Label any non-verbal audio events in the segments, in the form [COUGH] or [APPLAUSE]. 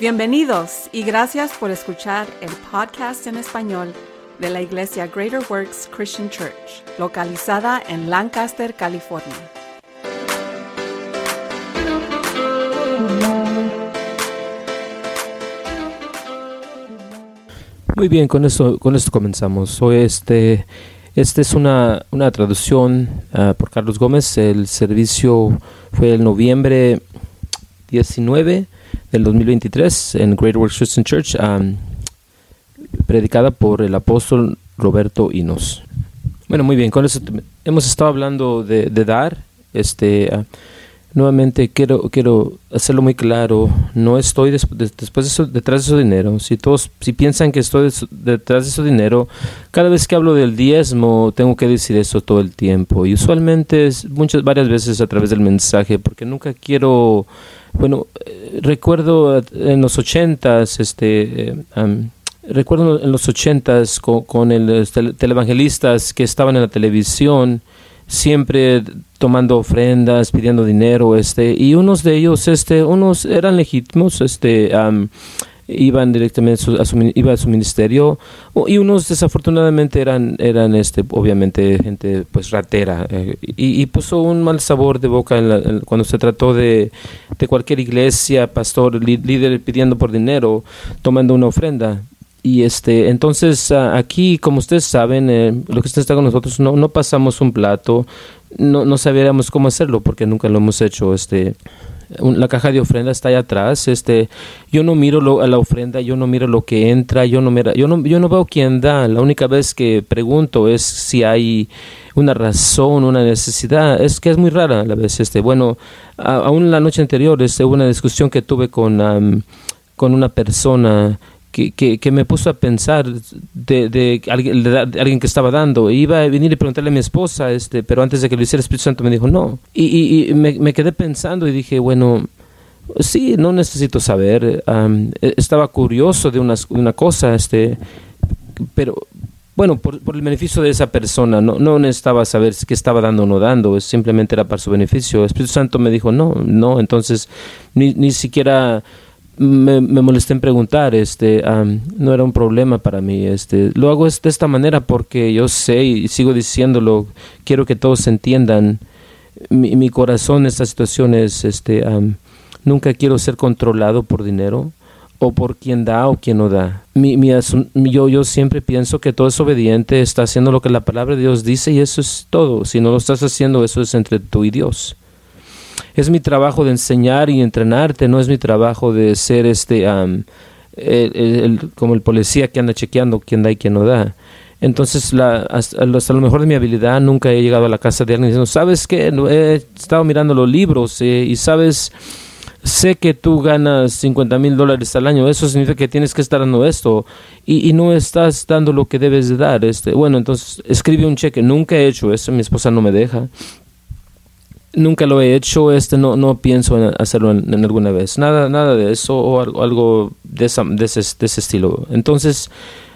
Bienvenidos y gracias por escuchar el podcast en español de la Iglesia Greater Works Christian Church, localizada en Lancaster, California. Muy bien, con esto, con esto comenzamos. Hoy este, este es una, una traducción ah, por Carlos Gómez. El servicio fue el noviembre 19 del 2023 en Great Works Christian Church, predicada por el apóstol Roberto Inos. Bueno, muy bien, con eso hemos estado hablando de, de dar. Este, uh, nuevamente quiero, quiero hacerlo muy claro, no estoy des, de, después de eso, detrás de su dinero. Si todos, si piensan que estoy detrás de su dinero, cada vez que hablo del diezmo tengo que decir eso todo el tiempo. Y usualmente es muchas, varias veces a través del mensaje, porque nunca quiero bueno, eh, recuerdo en los ochentas, este, um, recuerdo en los ochentas con, con el tele, televangelistas que estaban en la televisión, siempre tomando ofrendas, pidiendo dinero, este, y unos de ellos, este, unos eran legítimos, este, iban directamente a su, iba a su ministerio y unos desafortunadamente eran eran este obviamente gente pues ratera eh, y, puso un mal sabor de boca en la, cuando se trató de, de cualquier iglesia pastor líder pidiendo por dinero tomando una ofrenda y este entonces aquí como ustedes saben eh, lo que está con nosotros no, no pasamos un plato no, no sabíamos cómo hacerlo porque nunca lo hemos hecho este la caja de ofrenda está allá atrás. Este, yo no miro lo, a la ofrenda, yo no miro lo que entra, yo no miro, yo no, yo no veo quién da. La única vez que pregunto es si hay una razón, una necesidad. Es que es muy rara la vez. Este, bueno, aún la noche anterior, este, hubo una discusión que tuve con, con una persona que, que, que, me puso a pensar de, de, alguien, de, alguien, que estaba dando. Iba a venir y preguntarle a mi esposa, este, pero antes de que lo hiciera el Espíritu Santo me dijo no. Y, y, y me, me, quedé pensando y dije, bueno, sí, no necesito saber. Um, estaba curioso de una, una cosa, este, pero bueno, por, por, el beneficio de esa persona, no, no necesitaba saber qué estaba dando o no dando, simplemente era para su beneficio. El Espíritu Santo me dijo no, no, entonces ni, ni siquiera me, me, molesté en preguntar, este, um, no era un problema para mí, este, lo hago de esta manera porque yo sé y sigo diciéndolo, quiero que todos entiendan, mi, mi corazón en esta situación es, este, um, nunca quiero ser controlado por dinero o por quien da o quien no da. Mi, mi, yo, yo siempre pienso que todo es obediente, está haciendo lo que la palabra de Dios dice y eso es todo. Si no lo estás haciendo, eso es entre tú y Dios es mi trabajo de enseñar y entrenarte, no es mi trabajo de ser este um, como el policía que anda chequeando quién da y quién no da. Entonces, la, hasta, lo mejor de mi habilidad, nunca he llegado a la casa de alguien diciendo, ¿sabes qué? He estado mirando los libros eh, y sabes, sé que tú ganas 50 mil dólares al año, eso significa que tienes que estar dando esto y, y, no estás dando lo que debes de dar. Este, bueno, entonces escribe un cheque, nunca he hecho eso, mi esposa no me deja. Nunca lo he hecho, este no, no pienso en hacerlo en, alguna vez. Nada, nada de eso o algo, algo de, esa, de, ese, de, ese, estilo. Entonces,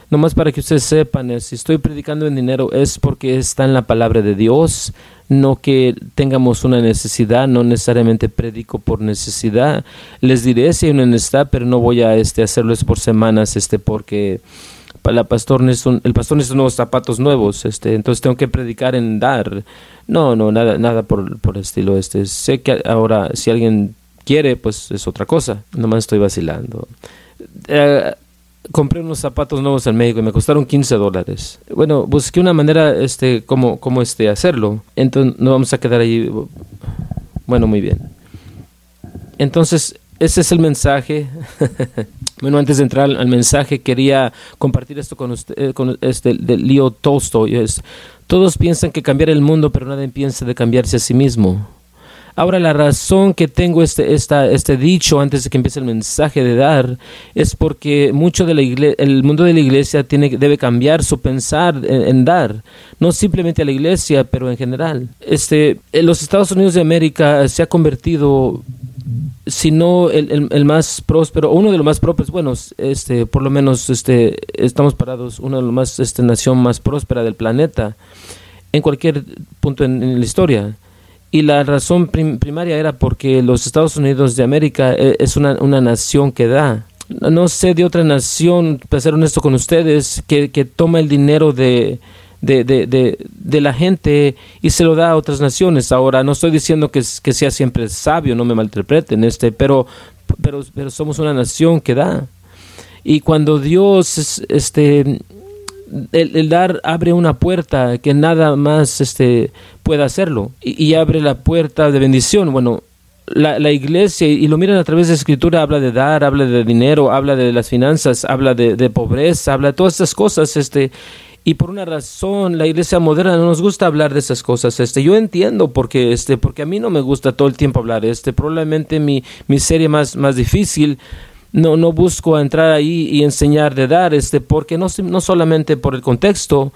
nomás para que ustedes sepan, eh, si estoy predicando en dinero es porque está en la palabra de Dios, no que tengamos una necesidad, no necesariamente predico por necesidad. Les diré si hay una necesidad, pero no voy a este, hacerlo por semanas este, porque la pastor necesita, el pastor necesita unos zapatos nuevos, este, entonces tengo que predicar en dar. No, no, nada, nada por, por el estilo este. Sé que ahora si alguien quiere, pues es otra cosa. Nomás estoy vacilando. Eh, compré unos zapatos nuevos en México y me costaron 15 dólares. Bueno, busqué una manera, este, como, como este, hacerlo. Entonces no vamos a quedar ahí. Bueno, muy bien. Entonces, ese es el mensaje. [LAUGHS] bueno, antes de entrar al mensaje, quería compartir esto con usted, eh, con este, de Leo Tolstoy. Es, todos piensan que cambiar el mundo, pero nadie piensa de cambiarse a sí mismo. Ahora, la razón que tengo este, esta, este dicho antes de que empiece el mensaje de dar es porque mucho del el mundo de la iglesia tiene, debe cambiar su pensar en, dar, no simplemente a la iglesia, pero en general. Este, los Estados Unidos de América se ha convertido sino el, el, el, más próspero, uno de los más prósperos, bueno, este, por lo menos este, estamos parados, una de las más, este, nación más próspera del planeta, en cualquier punto en la historia. Y la razón prim, primaria era porque los Estados Unidos de América es una, una nación que da. no sé de otra nación, para ser honesto con ustedes, que, que toma el dinero de, de, de, de, la gente y se lo da a otras naciones. Ahora, no estoy diciendo que, que sea siempre sabio, no me malinterpreten, este, pero, pero, pero somos una nación que da. Y cuando Dios, este, el, dar abre una puerta que nada más este, pueda hacerlo y, abre la puerta de bendición. Bueno, la, la, iglesia, y lo miran a través de la escritura, habla de dar, habla de dinero, habla de las finanzas, habla de, pobreza, habla de todas estas cosas, este, y por una razón la iglesia moderna no nos gusta hablar de esas cosas este yo entiendo porque este porque a mí no me gusta todo el tiempo hablar este probablemente mi, mi serie más más difícil no no busco entrar ahí y enseñar de dar este porque no no solamente por el contexto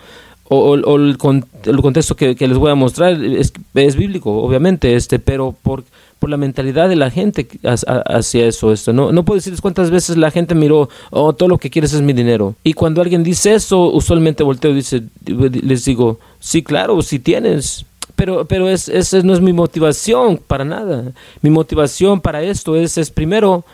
o, el, el, contexto que, que, les voy a mostrar es, es bíblico obviamente este pero por por la mentalidad de la gente hacia eso. Esto. No, no puedo decirles cuántas veces la gente miró, oh, todo lo que quieres es mi dinero. Y cuando alguien dice eso, usualmente volteo y dice, les digo, sí, claro, si tienes. Pero, pero es, esa no es mi motivación para nada. Mi motivación para esto es, es primero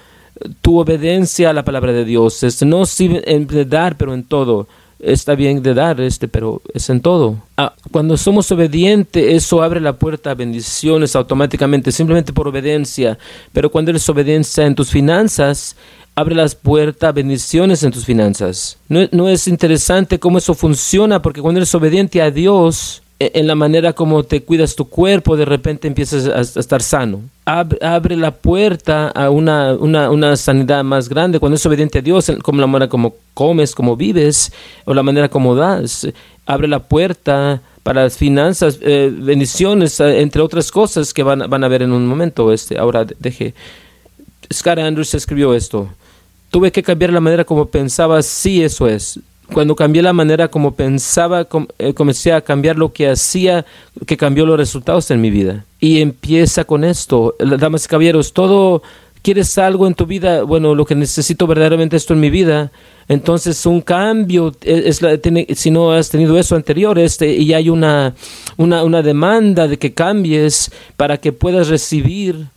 tu obediencia a la palabra de Dios. Es, no en dar, pero en todo está bien de dar, este, pero es en todo. Ah, cuando somos obedientes, eso abre la puerta a bendiciones automáticamente, simplemente por obediencia. Pero cuando eres obediencia en tus finanzas, abre las puertas a bendiciones en tus finanzas. No, no es interesante cómo eso funciona, porque cuando eres obediente a Dios, en la manera como te cuidas tu cuerpo, de repente empiezas a, estar sano. Abre, la puerta a una, una, una, sanidad más grande cuando es obediente a Dios, como la manera como comes, como vives, o la manera como das. Abre la puerta para las finanzas, eh, bendiciones, eh, entre otras cosas que van, van a ver en un momento. Este, ahora deje. Scott Andrews escribió esto. Tuve que cambiar la manera como pensaba, sí, eso es cuando cambié la manera como pensaba, eh, comencé a cambiar lo que hacía, que cambió los resultados en mi vida. Y empieza con esto, damas y caballeros, todo, quieres algo en tu vida, bueno, lo que necesito verdaderamente esto en mi vida, entonces un cambio, e, es la, tiene, si no has tenido eso anterior, este, y hay una, una, una demanda de que cambies para que puedas recibir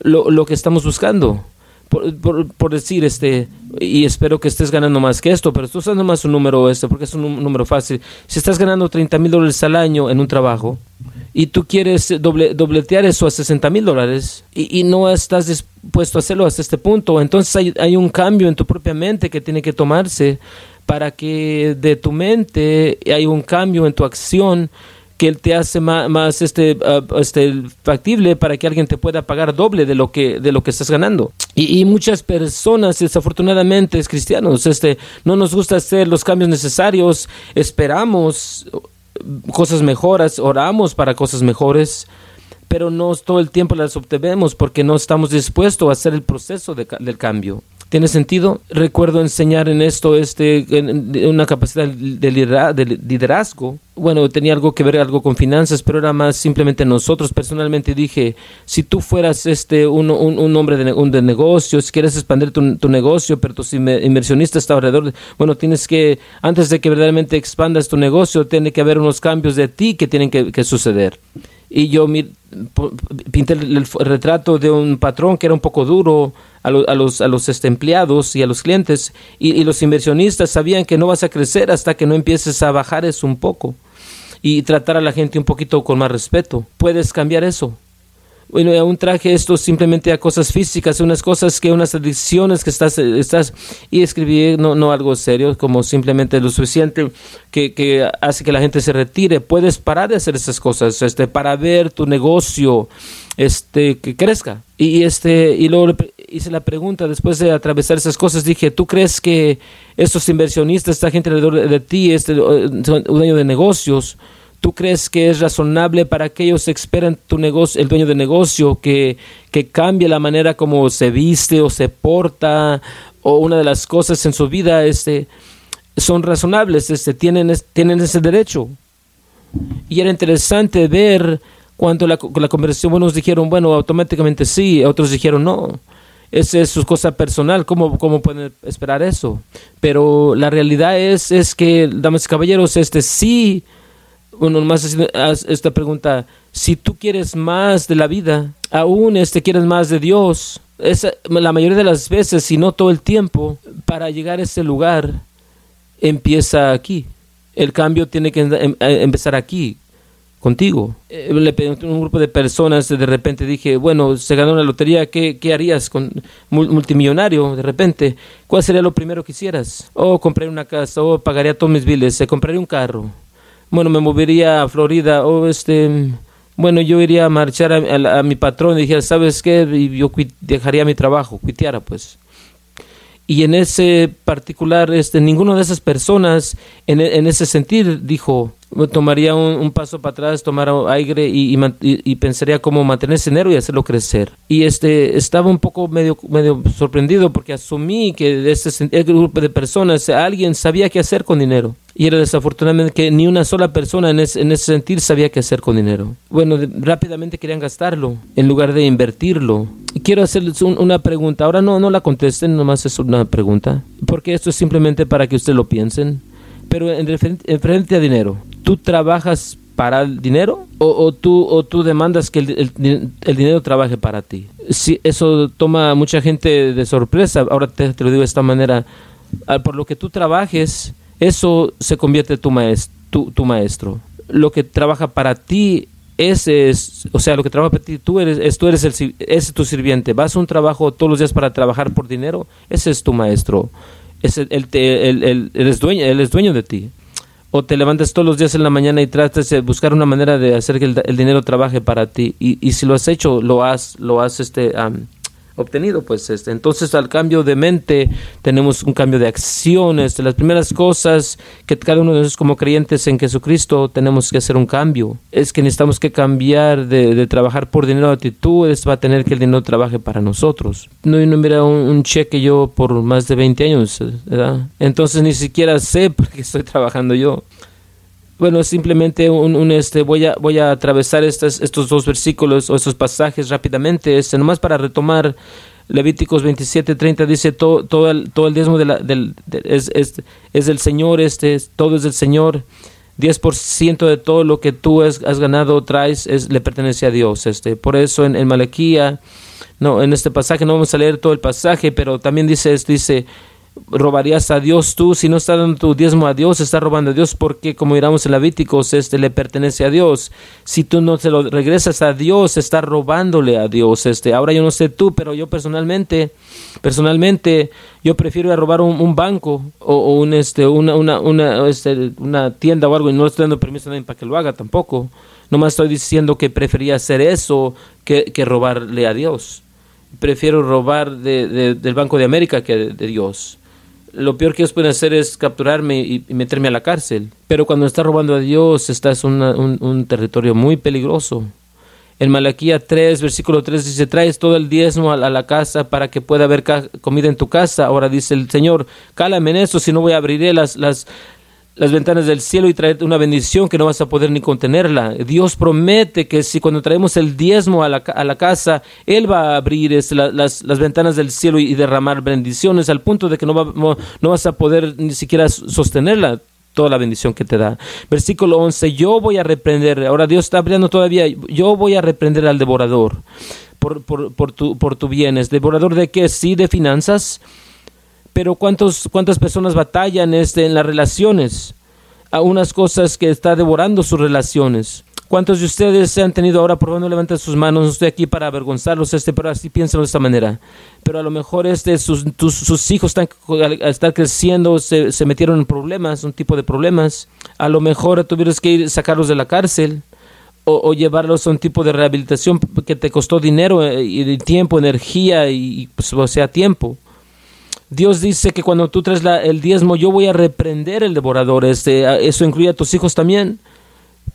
lo, lo que estamos buscando por, decir, este, y espero que estés ganando más que esto, pero estás usando más un número este, porque es un número fácil. Si estás ganando 30 mil dólares al año en un trabajo y tú quieres doble, dobletear eso a 60 mil dólares y, y, no estás dispuesto a hacerlo hasta este punto, entonces hay, hay un cambio en tu propia mente que tiene que tomarse para que de tu mente hay un cambio en tu acción que te hace más, este, ah, este, factible para que alguien te pueda pagar doble de lo que, de lo que estás ganando. Y, muchas personas, desafortunadamente, es cristianos, este, no nos gusta hacer los cambios necesarios, esperamos cosas mejoras, oramos para cosas mejores, pero no todo el tiempo las obtenemos porque no estamos dispuestos a hacer el proceso del cambio. ¿Tiene sentido? Recuerdo enseñar en esto este, una capacidad de liderazgo. Bueno, tenía algo que ver algo con finanzas, pero era más simplemente nosotros. Personalmente dije, si tú fueras este un, un, hombre de, un de negocios, si quieres expandir tu, tu, negocio, pero tus inversionistas están alrededor, bueno, tienes que, antes de que verdaderamente expandas tu negocio, tiene que haber unos cambios de ti que tienen que suceder y yo pinté el, retrato de un patrón que era un poco duro a, a los, a los este, empleados y a los clientes y, y, los inversionistas sabían que no vas a crecer hasta que no empieces a bajar eso un poco y tratar a la gente un poquito con más respeto. Puedes cambiar eso bueno, aún traje esto simplemente a cosas físicas, unas cosas que, unas adicciones que estás, estás y escribí no, no algo serio, como simplemente lo suficiente que, que hace que la gente se retire. Puedes parar de hacer esas cosas, este, para ver tu negocio, este, que crezca. Y, este, y luego hice la pregunta, después de atravesar esas cosas, dije, ¿tú crees que estos inversionistas, esta gente alrededor de ti, este dueño de negocios, ¿Tú crees que es razonable para que ellos esperen tu negocio, el dueño de negocio, que, que cambie la manera como se viste o se porta o una de las cosas en su vida este, son razonables, este, tienen, tienen ese derecho? Y era interesante ver cuando la, la conversación, unos dijeron, bueno, automáticamente sí, otros dijeron no. Esa es su cosa personal, ¿cómo, cómo pueden esperar eso? Pero la realidad es, es que, damas y caballeros, este sí bueno, más esta pregunta, si tú quieres más de la vida, aún este quieres más de Dios, la mayoría de las veces, si no todo el tiempo, para llegar a ese lugar, empieza aquí. El cambio tiene que em, eh, empezar aquí, contigo. Eh, le pedí a un grupo de personas, de repente dije, bueno, se ganó la lotería, ¿qué, qué harías con multimillonario de repente? ¿Cuál sería lo primero que hicieras? Oh, compré una casa, o oh, pagaría todos mis biles, se compraría un carro. Bueno, me movería a Florida, o este, bueno, yo iría a marchar a, mi patrón y dijera, ¿sabes qué? Y yo dejaría mi trabajo, cuiteara pues y en ese particular este ninguna de esas personas en, en ese sentir dijo tomaría un, paso para atrás, tomar aire y, y, pensaría cómo mantener ese dinero y hacerlo crecer. Y este estaba un poco medio, medio sorprendido porque asumí que de este grupo de personas alguien sabía qué hacer con dinero. Y era desafortunadamente que ni una sola persona en ese, en sentir sabía qué hacer con dinero. Bueno, rápidamente querían gastarlo en lugar de invertirlo. Quiero hacerles una pregunta. Ahora no, no la contesten, nomás es una pregunta. Porque esto es simplemente para que ustedes lo piensen. Pero en, en frente a dinero, ¿tú trabajas para el dinero o, tú, o tú demandas que el, dinero trabaje para ti? Si eso toma mucha gente de sorpresa, ahora te, lo digo de esta manera, ah, por lo que tú trabajes, eso se convierte tu, maestro, tu, maestro. Lo que trabaja para ti ese es, o sea, lo que trabaja para ti, tú eres, tú eres el, es tu sirviente. Vas a un trabajo todos los días para trabajar por dinero, ese es tu maestro. Ese, él, él, es dueño, él es dueño de ti o te levantas todos los días en la mañana y tratas de buscar una manera de hacer que el, dinero trabaje para ti y, y, si lo has hecho lo has lo has este obtenido, pues este. Entonces al cambio de mente tenemos un cambio de acciones. De las primeras cosas que cada uno de nosotros como creyentes en Jesucristo tenemos que hacer un cambio. Es que necesitamos que cambiar de, trabajar por dinero a actitudes, va a tener que el dinero trabaje para nosotros. No, no mira un, un, cheque yo por más de 20 años, ¿verdad? Entonces ni siquiera sé por qué estoy trabajando yo. Bueno, simplemente un, este, voy a voy a atravesar estos, estos dos versículos o estos pasajes rápidamente, este, nomás para retomar Levíticos 27, 30 dice todo, todo, el, todo el diezmo de la, del, es, es, es, del Señor, este, todo es del Señor. 10% de todo lo que tú has, has, ganado traes es, le pertenece a Dios. Este. Por eso en, en Malaquía, no, en este pasaje no vamos a leer todo el pasaje, pero también dice, dice robarías a Dios tú, si no está dando tu diezmo a Dios, está robando a Dios porque como miramos en Levíticos, este le pertenece a Dios. Si tú no se lo regresas a Dios, está robándole a Dios. Este, ahora yo no sé tú, pero yo personalmente, personalmente, yo prefiero robar un, banco o, un este, una, una, una, este, una tienda o algo y no estoy dando permiso a nadie para que lo haga tampoco. Nomás estoy diciendo que prefería hacer eso que, que robarle a Dios. Prefiero robar de, del Banco de América que de Dios lo peor que ellos pueden hacer es capturarme y, meterme a la cárcel. Pero cuando estás robando a Dios, estás en un, un, territorio muy peligroso. En Malaquía 3, versículo 3 dice, traes todo el diezmo a la, casa para que pueda haber comida en tu casa. Ahora dice el Señor, cálame en eso, si no voy a abrir las, las, las ventanas del cielo y traerte una bendición que no vas a poder ni contenerla. Dios promete que si cuando traemos el diezmo a la, a la casa, Él va a abrir este, las, las, ventanas del cielo y, derramar bendiciones al punto de que no, no, vas a poder ni siquiera sostenerla toda la bendición que te da. Versículo 11, yo voy a reprender, ahora Dios está abriendo todavía, yo voy a reprender al devorador por, por, por, tu, por tu bienes. ¿Devorador de qué? Sí, de finanzas pero ¿cuántos, ¿cuántas personas batallan este, en las relaciones? A unas cosas que está devorando sus relaciones. ¿Cuántos de ustedes se han tenido ahora, por no levantar sus manos? No estoy aquí para avergonzarlos, este, pero así piénsenlo de esta manera. Pero a lo mejor este, sus, sus hijos están, al creciendo se, se, metieron en problemas, un tipo de problemas. A lo mejor tuvieron que ir, sacarlos de la cárcel o, llevarlos a un tipo de rehabilitación que te costó dinero eh, y tiempo, energía y, pues, o sea, tiempo. Dios dice que cuando tú traes el diezmo, yo voy a reprender el devorador. Este, ¿Eso incluye a tus hijos también?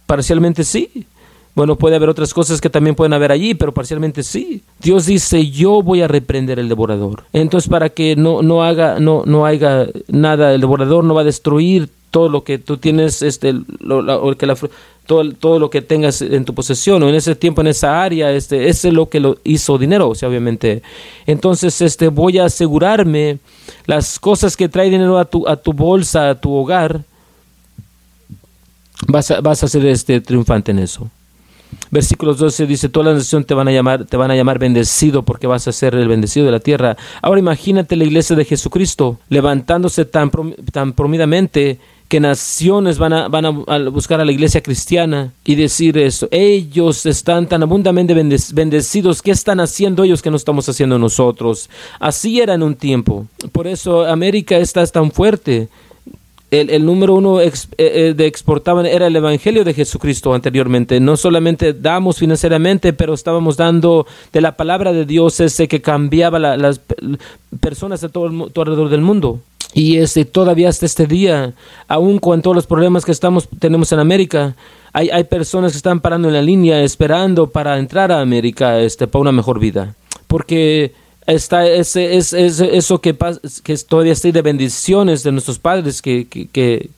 Parcialmente sí. Bueno, puede haber otras cosas que también pueden haber allí, pero parcialmente sí. Dios dice, yo voy a reprender el devorador. Entonces, para que no, no haga, no, no haga nada, el devorador no va a destruir todo lo que tú tienes, este, lo, que la, todo, todo lo que tengas en tu posesión o en ese tiempo en esa área, este, ese es lo que lo hizo dinero, o sea, obviamente. Entonces, este, voy a asegurarme las cosas que trae dinero a tu, a tu bolsa, a tu hogar, vas a, vas a ser este triunfante en eso. Versículos 12 dice, toda la nación te van a llamar, te van a llamar bendecido porque vas a ser el bendecido de la tierra. Ahora imagínate la iglesia de Jesucristo levantándose tan, tan promidamente que naciones van a, van a, buscar a la iglesia cristiana y decir eso. Ellos están tan abundantemente bendecidos. ¿Qué están haciendo ellos que no estamos haciendo nosotros? Así era en un tiempo. Por eso América está tan fuerte el, número uno eh, eh, de exportaban era el Evangelio de Jesucristo anteriormente. No solamente damos financieramente, pero estábamos dando de la palabra de Dios ese que cambiaba las personas de todo, el, alrededor del mundo. Y este, todavía hasta este día, aun con todos los problemas que estamos, tenemos en América, hay, hay personas que están parando en la línea esperando para entrar a América este, para una mejor vida. Porque está ese, es, eso que, que todavía está de bendiciones de nuestros padres que, que,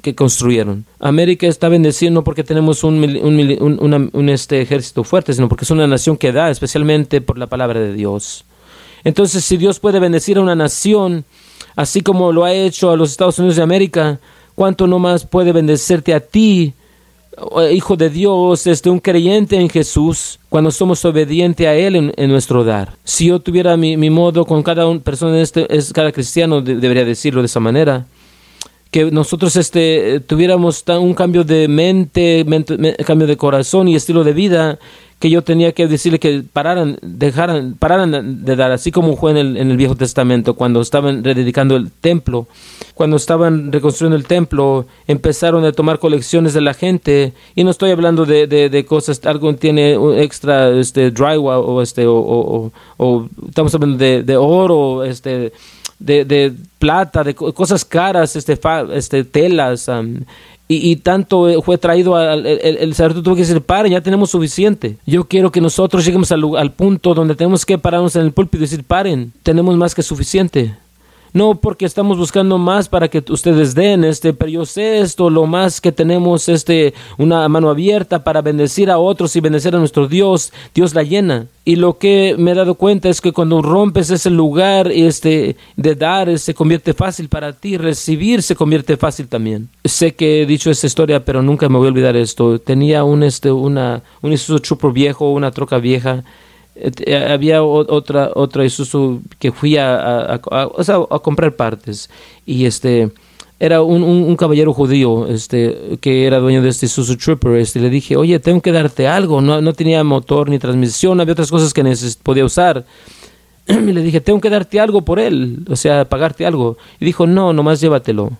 que, construyeron. América está bendeciendo no porque tenemos un, un, un, este ejército fuerte, sino porque es una nación que da, especialmente por la palabra de Dios. Entonces, si Dios puede bendecir a una nación, así como lo ha hecho a los Estados Unidos de América, ¿cuánto no más puede bendecirte a ti hijo de Dios, este, un creyente en Jesús, cuando somos obedientes a Él en, nuestro dar. Si yo tuviera mi, modo con cada persona, este, es, cada cristiano debería decirlo de esa manera, que nosotros este, tuviéramos un cambio de mente, cambio de corazón y estilo de vida que yo tenía que decirle que pararan, dejaran, pararan de dar, así como fue en el, en el Viejo Testamento, cuando estaban rededicando el templo, cuando estaban reconstruyendo el templo, empezaron a tomar colecciones de la gente, y no estoy hablando de, de, cosas, algo tiene extra este, drywall o, este, o, estamos hablando de, de oro, este, de, de, plata, de cosas caras, este, este telas, y, tanto eh, fue traído al el, el, sacerdote tuvo que decir, pare, ya tenemos suficiente. Yo quiero que nosotros lleguemos al, al punto donde tenemos que pararnos en el púlpito y decir, paren, tenemos más que suficiente no porque estamos buscando más para que ustedes den, este, pero yo sé esto, lo más que tenemos, este, una mano abierta para bendecir a otros y bendecir a nuestro Dios, Dios la llena. Y lo que me he dado cuenta es que cuando rompes ese lugar este, de dar, se convierte fácil para ti, recibir se convierte fácil también. Sé que he dicho esta historia, pero nunca me voy a olvidar esto. Tenía un, este, una, un viejo, una troca vieja, había otra otra Isuzu que fui a, a, comprar partes. Y este era un, un, caballero judío este que era dueño de este Isuzu Trooper este le dije oye tengo que darte algo no, no tenía motor ni transmisión había otras cosas que podía usar. [CLEARS THROAT] Y le dije tengo que darte algo por él o sea pagarte algo y dijo no nomás llévatelo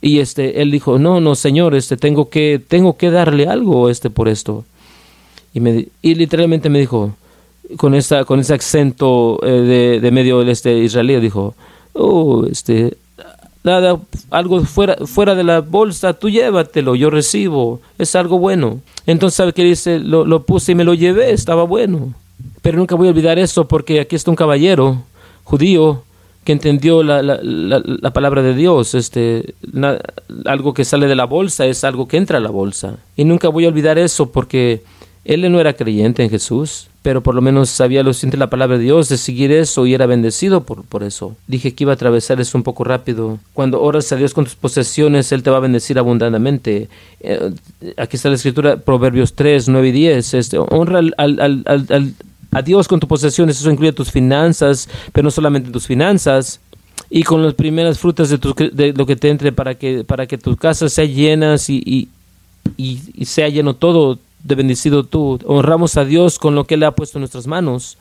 y este él dijo no no señor este tengo que tengo que darle algo este por esto y me y literalmente me dijo con, esa, con ese acento eh, de, de, medio este israelí, dijo, oh, este, nada, algo fuera, fuera de la bolsa, tú llévatelo, yo recibo, es algo bueno. Entonces, ¿sabe qué dice? Lo, lo puse y me lo llevé, estaba bueno. Pero nunca voy a olvidar eso porque aquí está un caballero judío que entendió la, la, la, palabra de Dios. Este, algo que sale de la bolsa es algo que entra a la bolsa. Y nunca voy a olvidar eso porque él no era creyente en Jesús pero por lo menos sabía lo siente la palabra de Dios, de seguir eso y era bendecido por, por eso. Dije que iba a atravesar eso un poco rápido. Cuando oras a Dios con tus posesiones, Él te va a bendecir abundantemente. Eh, aquí está la escritura, Proverbios 3, 9 y 10. Este, honra al, al, al, a Dios con tus posesiones, eso incluye tus finanzas, pero no solamente tus finanzas, y con las primeras frutas de, tu, de lo que te entre para que, para que tu casa sea llena y, y, y sea lleno todo de bendecido tú. Honramos a Dios con lo que Él ha puesto en nuestras manos.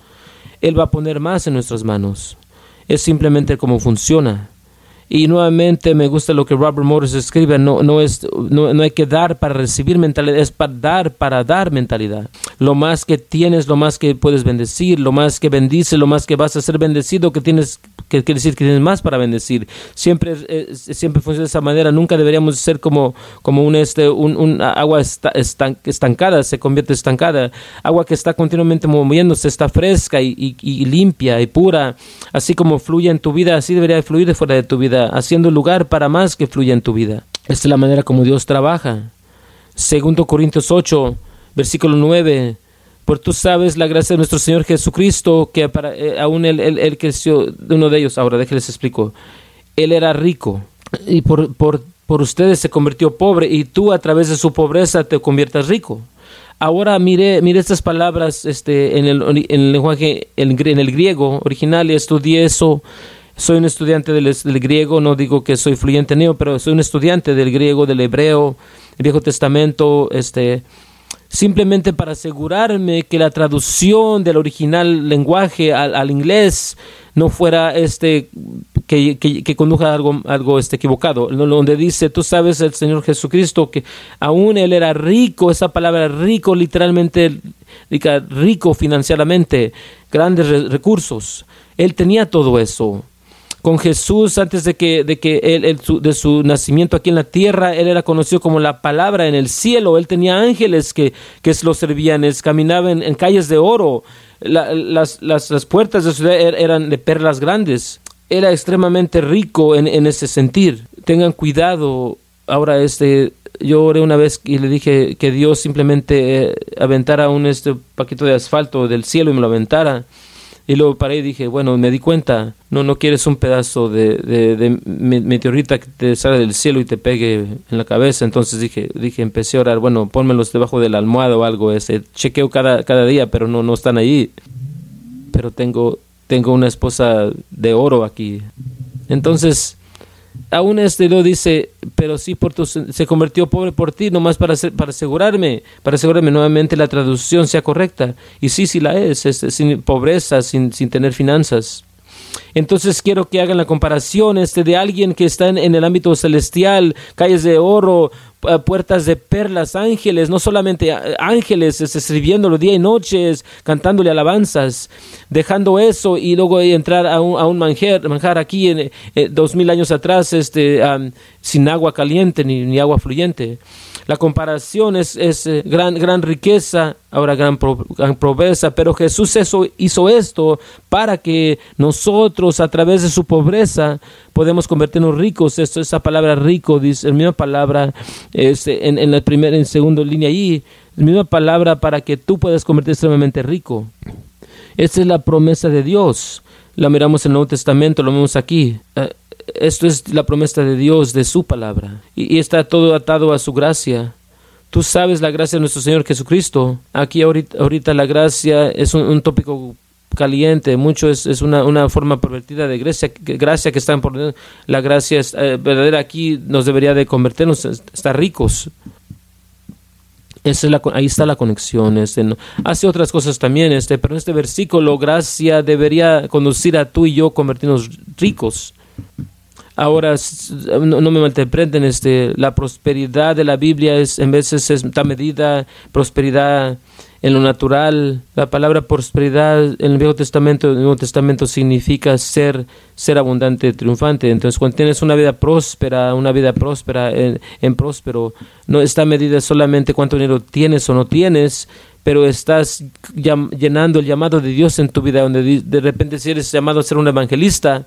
Él va a poner más en nuestras manos. Es simplemente como funciona. Y nuevamente me gusta lo que Robert Morris escribe, no, no, es, no, no, hay que dar para recibir mentalidad, es para dar para dar mentalidad. Lo más que tienes, lo más que puedes bendecir, lo más que bendice, lo más que vas a ser bendecido, que tienes que quiere decir que tienes más para bendecir. Siempre, siempre funciona de esa manera. Nunca deberíamos ser como, como un, este, un, agua estancada, se convierte estancada. Agua que está continuamente moviéndose, está fresca y, y, limpia y pura. Así como fluye en tu vida, así debería fluir de fuera de tu vida, haciendo lugar para más que fluya en tu vida. Esta es la manera como Dios trabaja. Segundo Corintios 8, versículo 9 porque tú sabes la gracia de nuestro Señor Jesucristo, que para, eh, aún él, él, creció, uno de ellos, ahora déjenles explico, él era rico y por, por, por ustedes se convirtió pobre y tú a través de su pobreza te conviertas rico. Ahora mire, mire estas palabras este, en, el, en el lenguaje, en, el griego original y estudié eso. Soy un estudiante del, griego, no digo que soy fluyente en ello, pero soy un estudiante del griego, del hebreo, el Viejo Testamento, este, simplemente para asegurarme que la traducción del original lenguaje al, al inglés no fuera este que, que, conduja a algo, algo este, equivocado, donde dice, tú sabes el Señor Jesucristo que aún Él era rico, esa palabra rico literalmente, rico financieramente, grandes recursos, Él tenía todo eso con Jesús antes de que, de que él, de su nacimiento aquí en la tierra, él era conocido como la palabra en el cielo, él tenía ángeles que, que lo servían, él caminaba en, calles de oro, las, las, las, puertas de su ciudad er, eran de perlas grandes, era extremadamente rico en, en ese sentir. Tengan cuidado, ahora este, yo oré una vez y le dije que Dios simplemente eh, aventara un este paquete de asfalto del cielo y me lo aventara y luego paré y dije, bueno, me di cuenta, no, no quieres un pedazo de, de, meteorita que te sale del cielo y te pegue en la cabeza. Entonces dije, dije, empecé a orar, bueno, pónmelos debajo de la almohada o algo. Ese. Chequeo cada, cada día, pero no, no están ahí. Pero tengo, tengo una esposa de oro aquí. Entonces, aún este lo dice, pero sí por tu, se convirtió pobre por ti, nomás para, para asegurarme, para asegurarme nuevamente la traducción sea correcta. Y sí, sí la es, es sin pobreza, sin, sin tener finanzas. Entonces quiero que hagan la comparación este, de alguien que está en, el ámbito celestial, calles de oro, puertas de perlas, ángeles, no solamente ángeles este, sirviéndolo día y noche, cantándole alabanzas, dejando eso y luego entrar a un, a un manjar, manjar aquí en, eh, dos mil años atrás este, sin agua caliente ni, ni agua fluyente. La comparación es, es eh, gran, gran riqueza, ahora gran, gran pobreza, pero Jesús hizo esto para que nosotros a través de su pobreza podemos convertirnos ricos. Esto, esa palabra rico, dice, la misma palabra este, en, en la primera, en segunda línea ahí, la misma palabra para que tú puedas convertirte extremadamente rico. Esta es la promesa de Dios. La miramos en el Nuevo Testamento, lo vemos aquí. Esto es la promesa de Dios, de su palabra. Y, está todo atado a su gracia. Tú sabes la gracia de nuestro Señor Jesucristo. Aquí ahorita, la gracia es un, tópico caliente, mucho es, es una, una, forma pervertida de gracia, gracia que están por la gracia eh, verdadera aquí nos debería de convertirnos, estar ricos. Esa es la, ahí está la conexión. Este, Hace otras cosas también, este, pero en este versículo, gracia debería conducir a tú y yo convertirnos ricos. Ahora, no, me malinterpreten, este, la prosperidad de la Biblia es, en veces está medida prosperidad en lo natural. La palabra prosperidad en el Viejo Testamento, el Nuevo Testamento significa ser, ser abundante, triunfante. Entonces, cuando tienes una vida próspera, una vida próspera en, en próspero, no está medida solamente cuánto dinero tienes o no tienes, pero estás llenando el llamado de Dios en tu vida, donde de repente si eres llamado a ser un evangelista,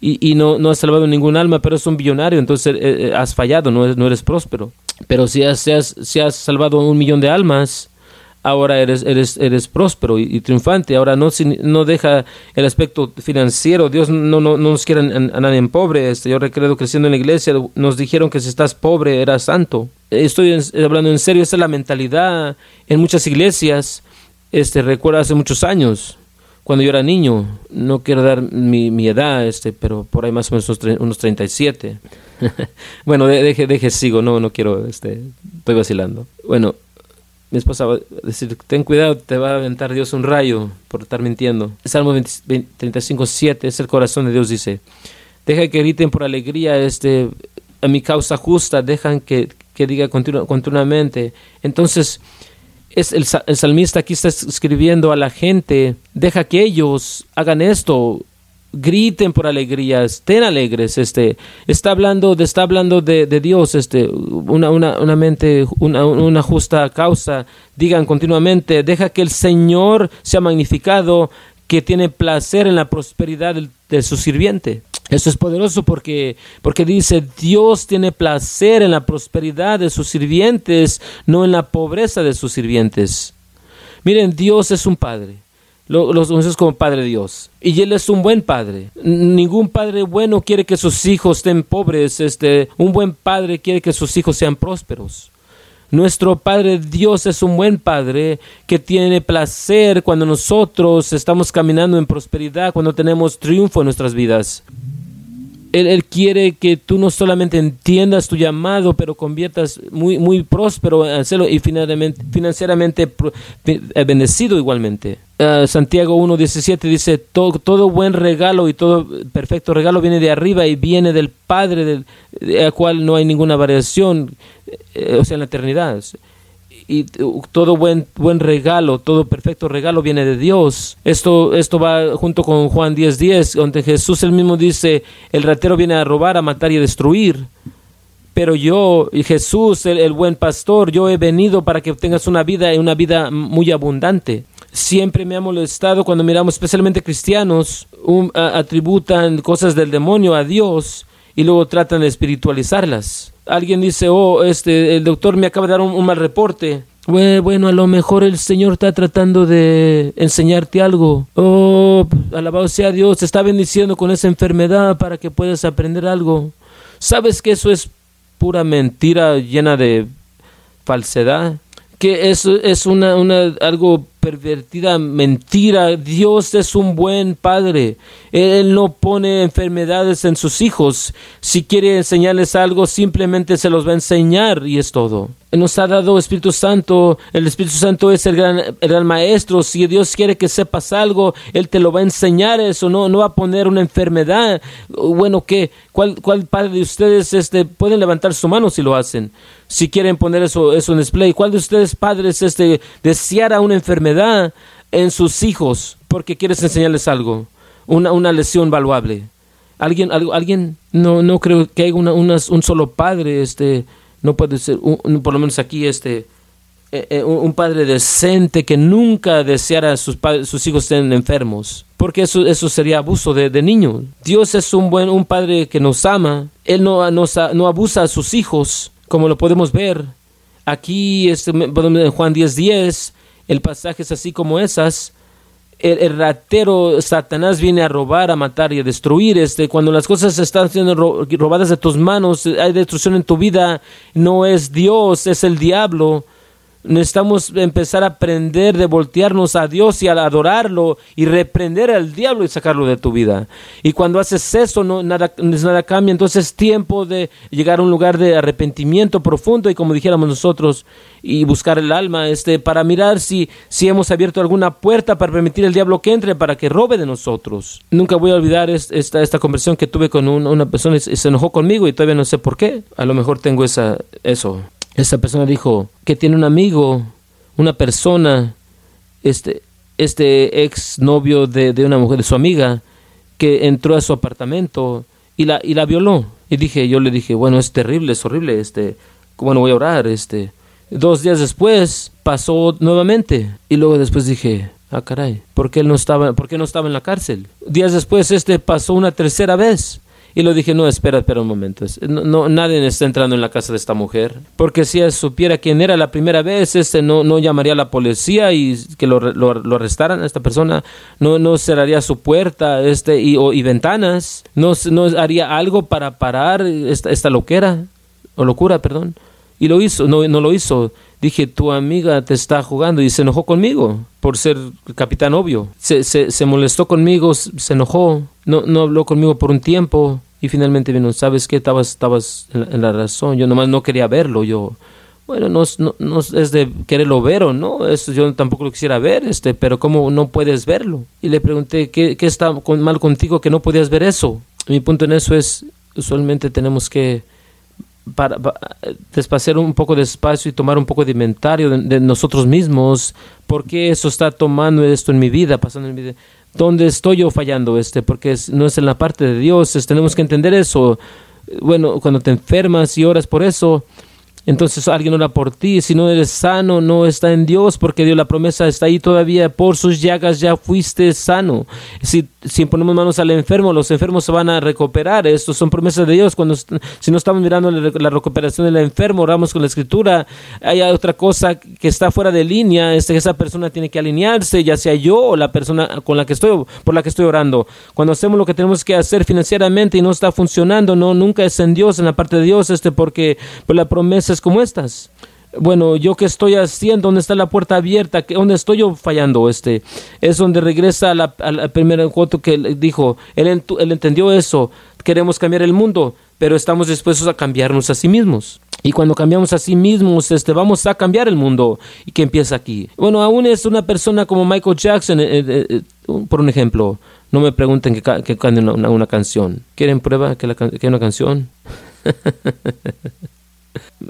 y, y no, no has salvado ningún alma, pero es un billonario, entonces eh, eh, has fallado, no eres, no eres próspero. Pero si has, si has, si has salvado un millón de almas, ahora eres, eres, eres próspero y, triunfante. Ahora no, no deja el aspecto financiero. Dios no, no, no nos quiere a, nadie en pobre. Este, yo recuerdo creciendo en la iglesia, nos dijeron que si estás pobre eras santo. Estoy hablando en serio, esa es la mentalidad en muchas iglesias. Este, recuerdo hace muchos años cuando yo era niño, no quiero dar mi, mi edad, este, pero por ahí más o menos unos, unos 37. [LAUGHS] bueno, deje, deje, sigo, no, no quiero, este, estoy vacilando. Bueno, mi esposa va a decir, ten cuidado, te va a aventar Dios un rayo por estar mintiendo. Salmo 35, 7, es el corazón de Dios, dice, deja que griten por alegría, este, a mi causa justa, dejan que, que diga continuamente. Entonces, es el, salmista aquí está escribiendo a la gente, deja que ellos hagan esto, griten por alegría, estén alegres, este, está hablando de, está hablando de, Dios, este, una, una, una mente, una, una, justa causa, digan continuamente, deja que el Señor sea magnificado, que tiene placer en la prosperidad de su sirviente. Eso es poderoso porque, porque dice, Dios tiene placer en la prosperidad de sus sirvientes, no en la pobreza de sus sirvientes. Miren, Dios es un padre. Los conocemos como Padre Dios. Y Él es un buen padre. Ningún padre bueno quiere que sus hijos estén pobres. Este, un buen padre quiere que sus hijos sean prósperos. Nuestro Padre Dios es un buen Padre que tiene placer cuando nosotros estamos caminando en prosperidad, cuando tenemos triunfo en nuestras vidas. Él, quiere que tú no solamente entiendas tu llamado, pero conviertas muy, muy próspero en hacerlo y financieramente eh, bendecido igualmente. Uh, Santiago 1.17 dice, todo, buen regalo y todo perfecto regalo viene de arriba y viene del Padre, del, al cual no hay ninguna variación, eh, o sea, en la eternidad y todo buen, buen regalo, todo perfecto regalo viene de Dios. Esto, esto va junto con Juan 10:10, 10, donde Jesús él mismo dice, el ratero viene a robar, a matar y a destruir. Pero yo, Jesús, el, buen pastor, yo he venido para que tengas una vida una vida muy abundante. Siempre me ha molestado cuando miramos, especialmente cristianos, atributan cosas del demonio a Dios y luego tratan de espiritualizarlas alguien dice, oh, este, el doctor me acaba de dar un, mal reporte. Bueno, a lo mejor el Señor está tratando de enseñarte algo. Oh, alabado sea Dios, te está bendiciendo con esa enfermedad para que puedas aprender algo. ¿Sabes que eso es pura mentira llena de falsedad? Que eso es una, una algo pervertida mentira. Dios es un buen padre. Él no pone enfermedades en sus hijos. Si quiere enseñarles algo, simplemente se los va a enseñar y es todo. Nos ha dado Espíritu Santo. El Espíritu Santo es el gran, maestro. Si Dios quiere que sepas algo, Él te lo va a enseñar eso. No, no va a poner una enfermedad. Bueno, ¿qué? ¿Cuál, cuál padre de ustedes este, pueden levantar su mano si lo hacen? Si quieren poner eso, eso en display. ¿Cuál de ustedes padres este, deseara una enfermedad? En sus hijos porque quieres enseñarles algo, una, una lesión valuable. Alguien, alguien, no, no creo que haya una, un solo padre, este, no puede ser, por lo menos aquí, este, eh, eh, un padre decente que nunca deseara sus, sus hijos estén enfermos, porque eso, eso sería abuso de, de niños. Dios es un buen, un padre que nos ama, Él no, no abusa a sus hijos, como lo podemos ver. Aquí, este, en Juan 10, 10, el pasaje es así como esas. El, ratero Satanás viene a robar, a matar y a destruir. Este, cuando las cosas están siendo robadas de tus manos, hay destrucción en tu vida, no es Dios, es el diablo. Necesitamos empezar a aprender de voltearnos a Dios y a adorarlo y reprender al diablo y sacarlo de tu vida. Y cuando haces eso, no, nada, nada cambia. Entonces es tiempo de llegar a un lugar de arrepentimiento profundo y como dijéramos nosotros, y buscar el alma este, para mirar si, si hemos abierto alguna puerta para permitir al diablo que entre, para que robe de nosotros. Nunca voy a olvidar esta, esta conversación que tuve con una persona y se enojó conmigo y todavía no sé por qué. A lo mejor tengo esa, eso. Esa persona dijo que tiene un amigo, una persona, este, este ex novio de, de, una mujer, de su amiga, que entró a su apartamento y la, y la violó. Y dije, yo le dije, bueno, es terrible, es horrible, este, bueno, voy a orar, este. Dos días después pasó nuevamente y luego después dije, ah, caray, ¿por qué él no estaba, por qué no estaba en la cárcel? Días después este pasó una tercera vez y lo dije, no, espera, espera un momento. No, nadie está entrando en la casa de esta mujer. Porque si él supiera quién era la primera vez, este no, no llamaría a la policía y que lo, lo, arrestaran a esta persona. No, no cerraría su puerta este, y, y ventanas. No, no haría algo para parar esta, esta loquera. O locura, perdón. Y lo hizo, no, no lo hizo. Dije, tu amiga te está jugando y se enojó conmigo por ser capitán obvio. Se, se, se molestó conmigo, se enojó, no, no habló conmigo por un tiempo y finalmente vino, ¿sabes qué? Estabas, estabas en, la, razón, yo nomás no quería verlo, yo... Bueno, no, no, no, es de quererlo ver o no, eso yo tampoco lo quisiera ver, este, pero ¿cómo no puedes verlo? Y le pregunté, ¿qué, qué está mal contigo que no podías ver eso? Mi punto en eso es, usualmente tenemos que para, despaciar un poco de espacio y tomar un poco de inventario de, nosotros mismos, por qué eso está tomando esto en mi vida, pasando en mi vida, dónde estoy yo fallando, este, porque no es en la parte de Dios, tenemos que entender eso. Bueno, cuando te enfermas y oras por eso, entonces alguien ora por ti. Si no eres sano, no está en Dios, porque Dios la promesa está ahí todavía. Por sus llagas ya fuiste sano. Si, si ponemos manos al enfermo, los enfermos se van a recuperar. Estos son promesas de Dios. Cuando si no estamos mirando la recuperación del enfermo, oramos con la escritura. Hay otra cosa que está fuera de línea. Es que esa persona tiene que alinearse, ya sea yo o la persona con la que estoy, por la que estoy orando. Cuando hacemos lo que tenemos que hacer financieramente y no está funcionando, no, nunca es en Dios, en la parte de Dios, este, porque pues, la promesa como estas. bueno, yo qué estoy haciendo, dónde está la puerta abierta, dónde estoy yo fallando, este, es donde regresa a la, a primera que dijo, él, él entendió eso, queremos cambiar el mundo, pero estamos dispuestos a cambiarnos a sí mismos. Y cuando cambiamos a sí mismos, este, vamos a cambiar el mundo y que empieza aquí. Bueno, aún es una persona como Michael Jackson, eh, eh, eh, por un ejemplo, no me pregunten que, que canten una, canción. ¿Quieren prueba que, la, que una canción? [LAUGHS]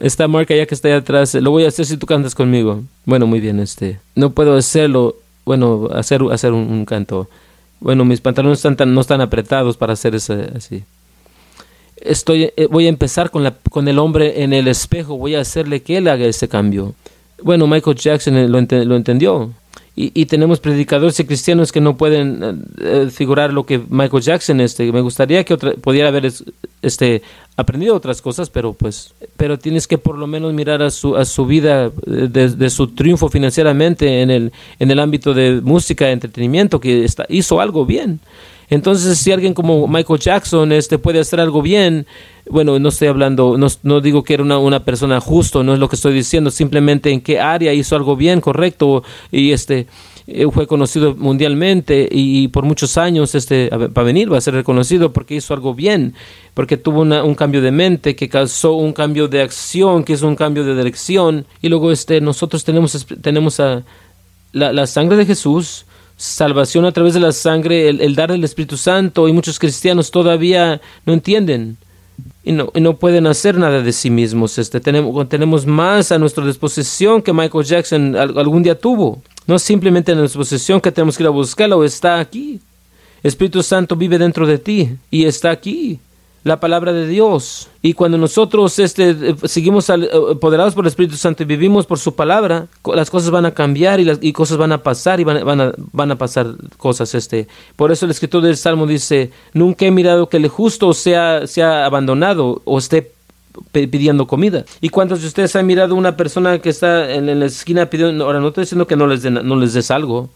Esta marca ya que está ahí atrás, lo voy a hacer si tú cantas conmigo. Bueno, muy bien, este. No puedo hacerlo, bueno, hacer, hacer un, canto. Bueno, mis pantalones están no están apretados para hacer eso así. Estoy, eh, voy a empezar con, la, con el hombre en el espejo, voy a hacerle que él haga ese cambio. Bueno, Michael Jackson lo, lo entendió. Y, y, tenemos predicadores y cristianos que no pueden eh, eh, figurar lo que Michael Jackson este me gustaría que otra, pudiera haber este aprendido otras cosas pero pues pero tienes que por lo menos mirar a su a su vida de, de su triunfo financieramente en el en el ámbito de música entretenimiento que está, hizo algo bien entonces, si alguien como Michael Jackson este, puede hacer algo bien, bueno, no estoy hablando, no, no digo que era una, una, persona justo, no es lo que estoy diciendo, simplemente en qué área hizo algo bien, correcto, y este eh, fue conocido mundialmente y, por muchos años este va a venir, va a ser reconocido porque hizo algo bien, porque tuvo un cambio de mente, que causó un cambio de acción, que es un cambio de dirección, y luego este nosotros tenemos tenemos la, la sangre de Jesús, salvación a través de la sangre, el, dar el Espíritu Santo, y muchos cristianos todavía no entienden y no, y no pueden hacer nada de sí mismos. Este, tenemos, tenemos más a nuestra disposición que Michael Jackson algún día tuvo. No simplemente en nuestra disposición que tenemos que ir a buscarlo, está aquí. Espíritu Santo vive dentro de ti y está aquí la palabra de Dios. Y cuando nosotros este, seguimos eh, apoderados por el Espíritu Santo y vivimos por su palabra, las cosas van a cambiar y, las, y cosas van a pasar y van, van, a, van a pasar cosas. Este. Por eso el escritor del Salmo dice, nunca he mirado que el justo sea, sea abandonado o esté pidiendo comida. ¿Y cuántos de ustedes han mirado una persona que está en, la esquina pidiendo, ahora no estoy diciendo que no les, no les des algo,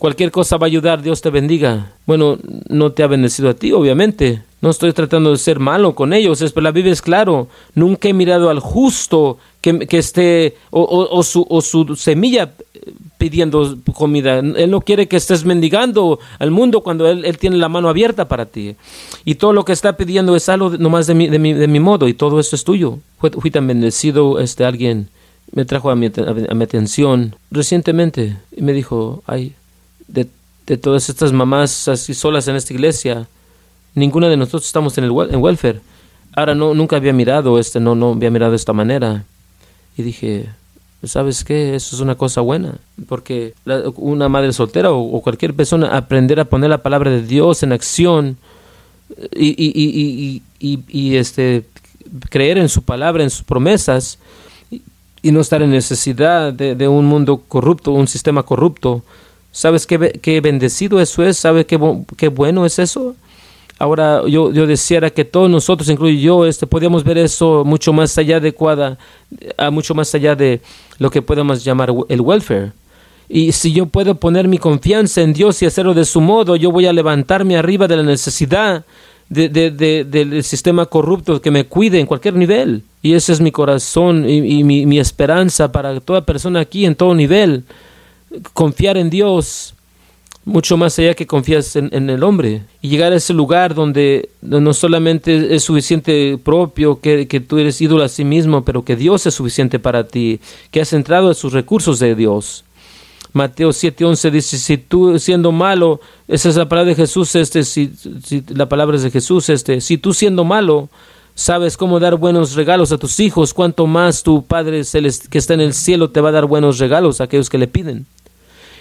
cualquier cosa va a ayudar, Dios te bendiga. Bueno, no te ha bendecido a ti, obviamente, no estoy tratando de ser malo con ellos, es, pero la Biblia es claro. Nunca he mirado al justo que, que esté, o, su, o su semilla pidiendo comida. Él no quiere que estés mendigando al mundo cuando él, él, tiene la mano abierta para ti. Y todo lo que está pidiendo es algo nomás de mi, de mi, de mi modo, y todo esto es tuyo. Fui, tan bendecido, este, alguien me trajo a mi, a mi atención recientemente y me dijo, ay, de, de todas estas mamás así solas en esta iglesia, Ninguna de nosotros estamos en el en welfare. Ahora no nunca había mirado este no no había mirado de esta manera y dije sabes qué eso es una cosa buena porque una madre soltera o, cualquier persona aprender a poner la palabra de Dios en acción y, y, y, este creer en su palabra en sus promesas y no estar en necesidad de, un mundo corrupto, un sistema corrupto. ¿Sabes qué, qué bendecido eso es? ¿Sabes qué, qué bueno es eso? Ahora yo, yo deseara que todos nosotros, incluyo yo, este, podíamos ver eso mucho más allá adecuada, a mucho más allá de lo que podemos llamar el welfare. Y si yo puedo poner mi confianza en Dios y hacerlo de su modo, yo voy a levantarme arriba de la necesidad de, de, de, del sistema corrupto que me cuide en cualquier nivel. Y ese es mi corazón y, y mi, mi esperanza para toda persona aquí en todo nivel. Confiar en Dios mucho más allá que confías en, el hombre y llegar a ese lugar donde no solamente es suficiente propio que, que, tú eres ídolo a sí mismo, pero que Dios es suficiente para ti, que has entrado en sus recursos de Dios. Mateo 7:11 dice, si tú siendo malo, esa es la palabra de Jesús, este, si, si, la palabra es de Jesús, este, si tú siendo malo, sabes cómo dar buenos regalos a tus hijos, cuanto más tu Padre que está en el cielo te va a dar buenos regalos a aquellos que le piden.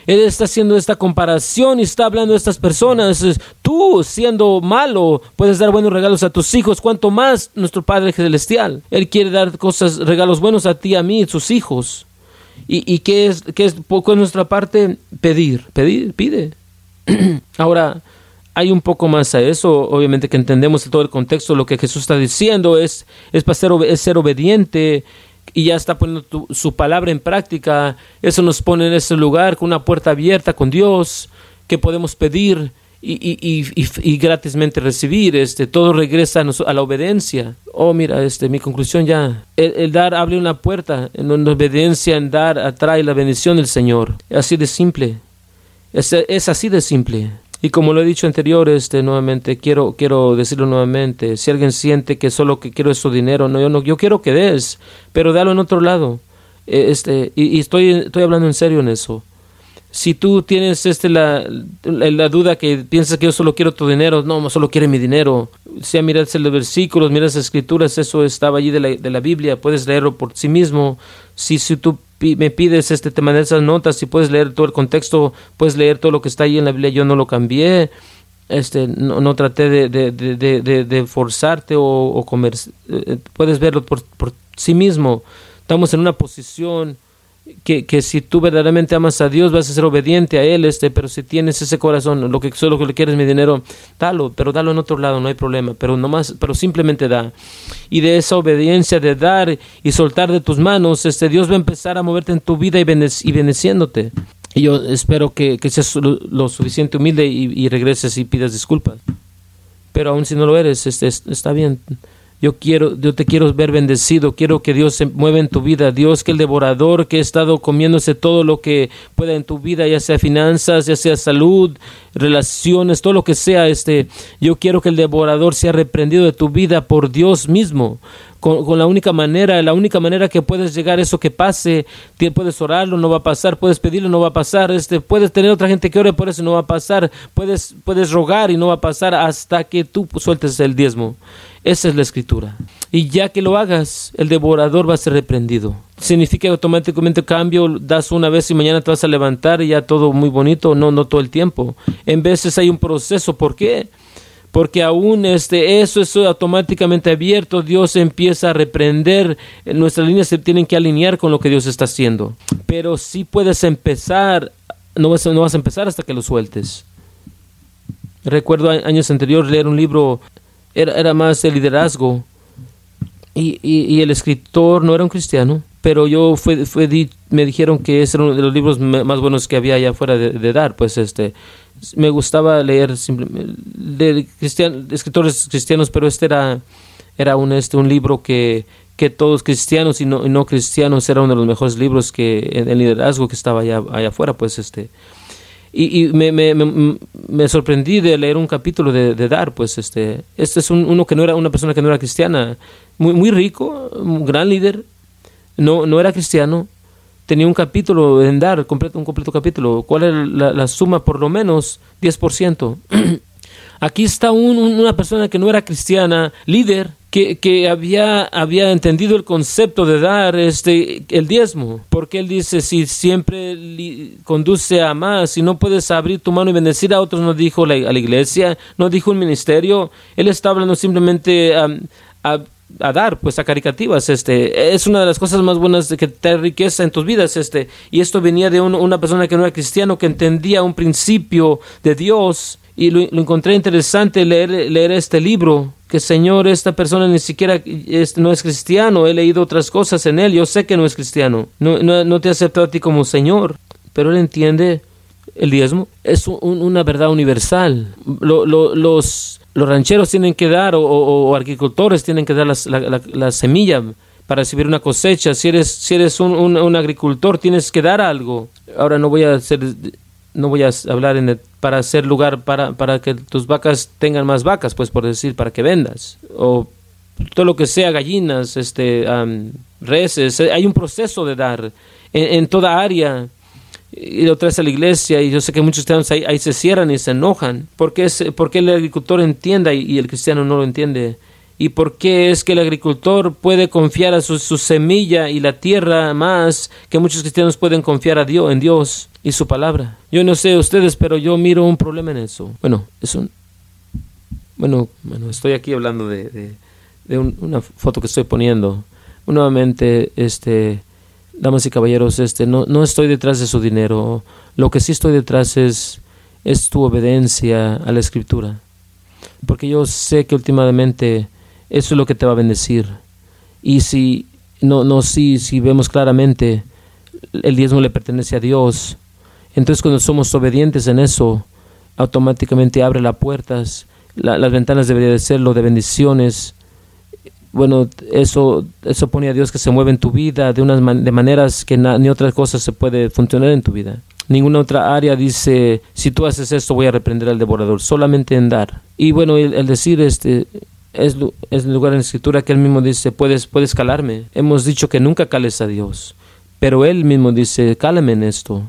Él está haciendo esta comparación y está hablando de estas personas. Tú, siendo malo, puedes dar buenos regalos a tus hijos, cuanto más nuestro Padre Celestial. Él quiere dar cosas, regalos buenos a ti, a mí, a sus hijos. ¿Y, qué es, qué es poco en nuestra parte? Pedir, pedir, pide. [CLEARS THROAT] Ahora, hay un poco más a eso, obviamente que entendemos todo el contexto, lo que Jesús está diciendo es, es, para ser, es ser obediente, y ya está poniendo su palabra en práctica, eso nos pone en ese lugar con una puerta abierta con Dios, que podemos pedir y, y, y, y, gratismente recibir, este, todo regresa a, la obediencia. Oh, mira, este, mi conclusión ya, el, dar abre una puerta, en donde obediencia en dar atrae la bendición del Señor. Así de simple, es, es así de simple. Y como lo he dicho anterior, este, nuevamente, quiero, quiero decirlo nuevamente, si alguien siente que solo que quiero es su dinero, no, yo no, yo quiero que des, pero dalo en otro lado. E, este, y, y estoy, estoy hablando en serio en eso si tú tienes este la, la, duda que piensas que yo solo quiero tu dinero, no, solo quiere mi dinero. Si miras los versículos, miras las escrituras, eso estaba allí de la, de la Biblia, puedes leerlo por sí mismo. Si, si tú me pides, este, te mandé esas notas, si puedes leer todo el contexto, puedes leer todo lo que está ahí en la Biblia, yo no lo cambié. Este, no, traté de, de, de, forzarte o, o comer, eh, puedes verlo por, por sí mismo. Estamos en una posición que, que, si tú verdaderamente amas a Dios vas a ser obediente a Él, este, pero si tienes ese corazón, lo que solo que le quieres mi dinero, dalo, pero dalo en otro lado, no hay problema, pero más pero simplemente da. Y de esa obediencia de dar y soltar de tus manos, este, Dios va a empezar a moverte en tu vida y, y bendeciéndote. Y yo espero que, que seas lo, suficiente humilde y, y, regreses y pidas disculpas. Pero aun si no lo eres, este, está bien yo quiero, yo te quiero ver bendecido, quiero que Dios se mueva en tu vida, Dios que el devorador que ha estado comiéndose todo lo que pueda en tu vida, ya sea finanzas, ya sea salud, relaciones, todo lo que sea, este, yo quiero que el devorador sea reprendido de tu vida por Dios mismo, con, la única manera, la única manera que puedes llegar a eso que pase, puedes orarlo, no va a pasar, puedes pedirlo, no va a pasar, este, puedes tener otra gente que ore por eso, no va a pasar, puedes, puedes rogar y no va a pasar hasta que tú sueltes el diezmo. Esa es la escritura. Y ya que lo hagas, el devorador va a ser reprendido. Significa que automáticamente cambio, das una vez y mañana te vas a levantar y ya todo muy bonito. No, no todo el tiempo. En veces hay un proceso. ¿Por qué? Porque aún este, eso es automáticamente abierto. Dios empieza a reprender. Nuestras líneas se tienen que alinear con lo que Dios está haciendo. Pero si puedes empezar, no vas, no vas a empezar hasta que lo sueltes. Recuerdo años anteriores leer un libro era, era más de liderazgo. Y, y, el escritor no era un cristiano, pero yo fue, fue me dijeron que ese era uno de los libros más buenos que había allá afuera de, dar, pues este me gustaba leer de escritores cristianos, pero este era era un este un libro que que todos cristianos y no, y no cristianos era uno de los mejores libros que en, liderazgo que estaba allá, allá afuera, pues este y, y me, me, me, sorprendí de leer un capítulo de, de, Dar, pues este, este es un, uno que no era una persona que no era cristiana, muy, muy rico, un gran líder, no, no era cristiano, tenía un capítulo en Dar, completo, un completo capítulo, ¿cuál era la, la suma? Por lo menos 10%. [CLEARS THROAT] Aquí está un, una persona que no era cristiana, líder, que, que, había, había entendido el concepto de dar este, el diezmo, porque él dice, si siempre conduce a más, si no puedes abrir tu mano y bendecir a otros, no dijo la, la iglesia, no dijo un ministerio, él está hablando simplemente a, a, dar, pues a caricativas, este, es una de las cosas más buenas que te riqueza en tus vidas, este, y esto venía de una persona que no era cristiano, que entendía un principio de Dios, y lo, encontré interesante leer, leer este libro, que Señor, esta persona ni siquiera no es cristiano, he leído otras cosas en él, yo sé que no es cristiano, no, no, te ha a ti como Señor, pero él entiende el diezmo, es una verdad universal. los, los rancheros tienen que dar, o, agricultores tienen que dar la, semilla para recibir una cosecha. Si eres, si eres un, un, agricultor, tienes que dar algo. Ahora no voy a hacer no voy a hablar en para hacer lugar para, para que tus vacas tengan más vacas, pues por decir, para que vendas. O todo lo que sea, gallinas, este, reses. Hay un proceso de dar en, toda área. Y lo traes a la iglesia y yo sé que muchos cristianos ahí, se cierran y se enojan. porque es, porque el agricultor entienda y el cristiano no lo entiende? Y por qué es que el agricultor puede confiar a su, semilla y la tierra más que muchos cristianos pueden confiar a Dios, en Dios y su palabra. Yo no sé ustedes, pero yo miro un problema en eso. Bueno, es un... Bueno, bueno estoy aquí hablando de, de, una foto que estoy poniendo. Nuevamente, este, damas y caballeros, este, no, no estoy detrás de su dinero. Lo que sí estoy detrás es, es tu obediencia a la escritura. Porque yo sé que últimamente eso es lo que te va a bendecir. Y si no, no, si, si vemos claramente el diezmo le pertenece a Dios, entonces cuando somos obedientes en eso, automáticamente abre las puertas, las ventanas deberían de serlo de bendiciones. Bueno, eso, eso pone a Dios que se mueve en tu vida de unas de maneras que ni otra cosa se puede funcionar en tu vida. Ninguna otra área dice, si tú haces esto voy a reprender al devorador, solamente en dar. Y bueno, el, decir este es, es el lugar en la escritura que él mismo dice, puedes, puedes calarme. Hemos dicho que nunca cales a Dios, pero él mismo dice, cálame en esto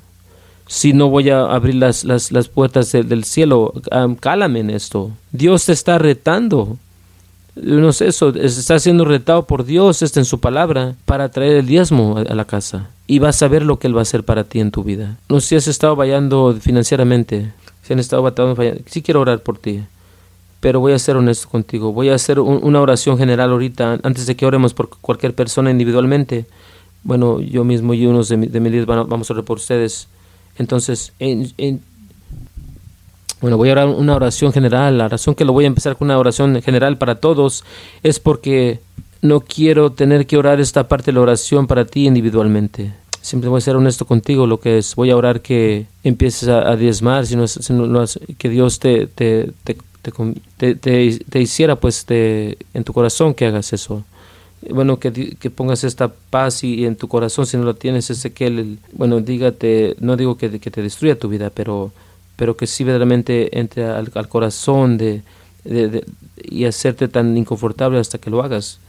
si no voy a abrir las, las, las puertas del cielo, cálame en esto. Dios te está retando. No sé, eso, está siendo retado por Dios este en su palabra para traer el diezmo a, la casa. Y vas a ver lo que Él va a hacer para ti en tu vida. No sé si has estado vallando financieramente, si han estado batallando, sí quiero orar por ti. Pero voy a ser honesto contigo. Voy a hacer una oración general ahorita, antes de que oremos por cualquier persona individualmente. Bueno, yo mismo y unos de, de mis líderes vamos a orar por ustedes entonces, bueno, voy a orar una oración general. La razón que lo voy a empezar con una oración general para todos es porque no quiero tener que orar esta parte de la oración para ti individualmente. Siempre voy a ser honesto contigo, lo que es, voy a orar que empieces a, diezmar, sino, que Dios te, te, hiciera pues en tu corazón que hagas eso bueno, que, que, pongas esta paz y, en tu corazón, si no lo tienes, ese que él, bueno, dígate, no digo que, te destruya tu vida, pero, pero que sí verdaderamente entre al, corazón de, de, y hacerte tan inconfortable hasta que lo hagas.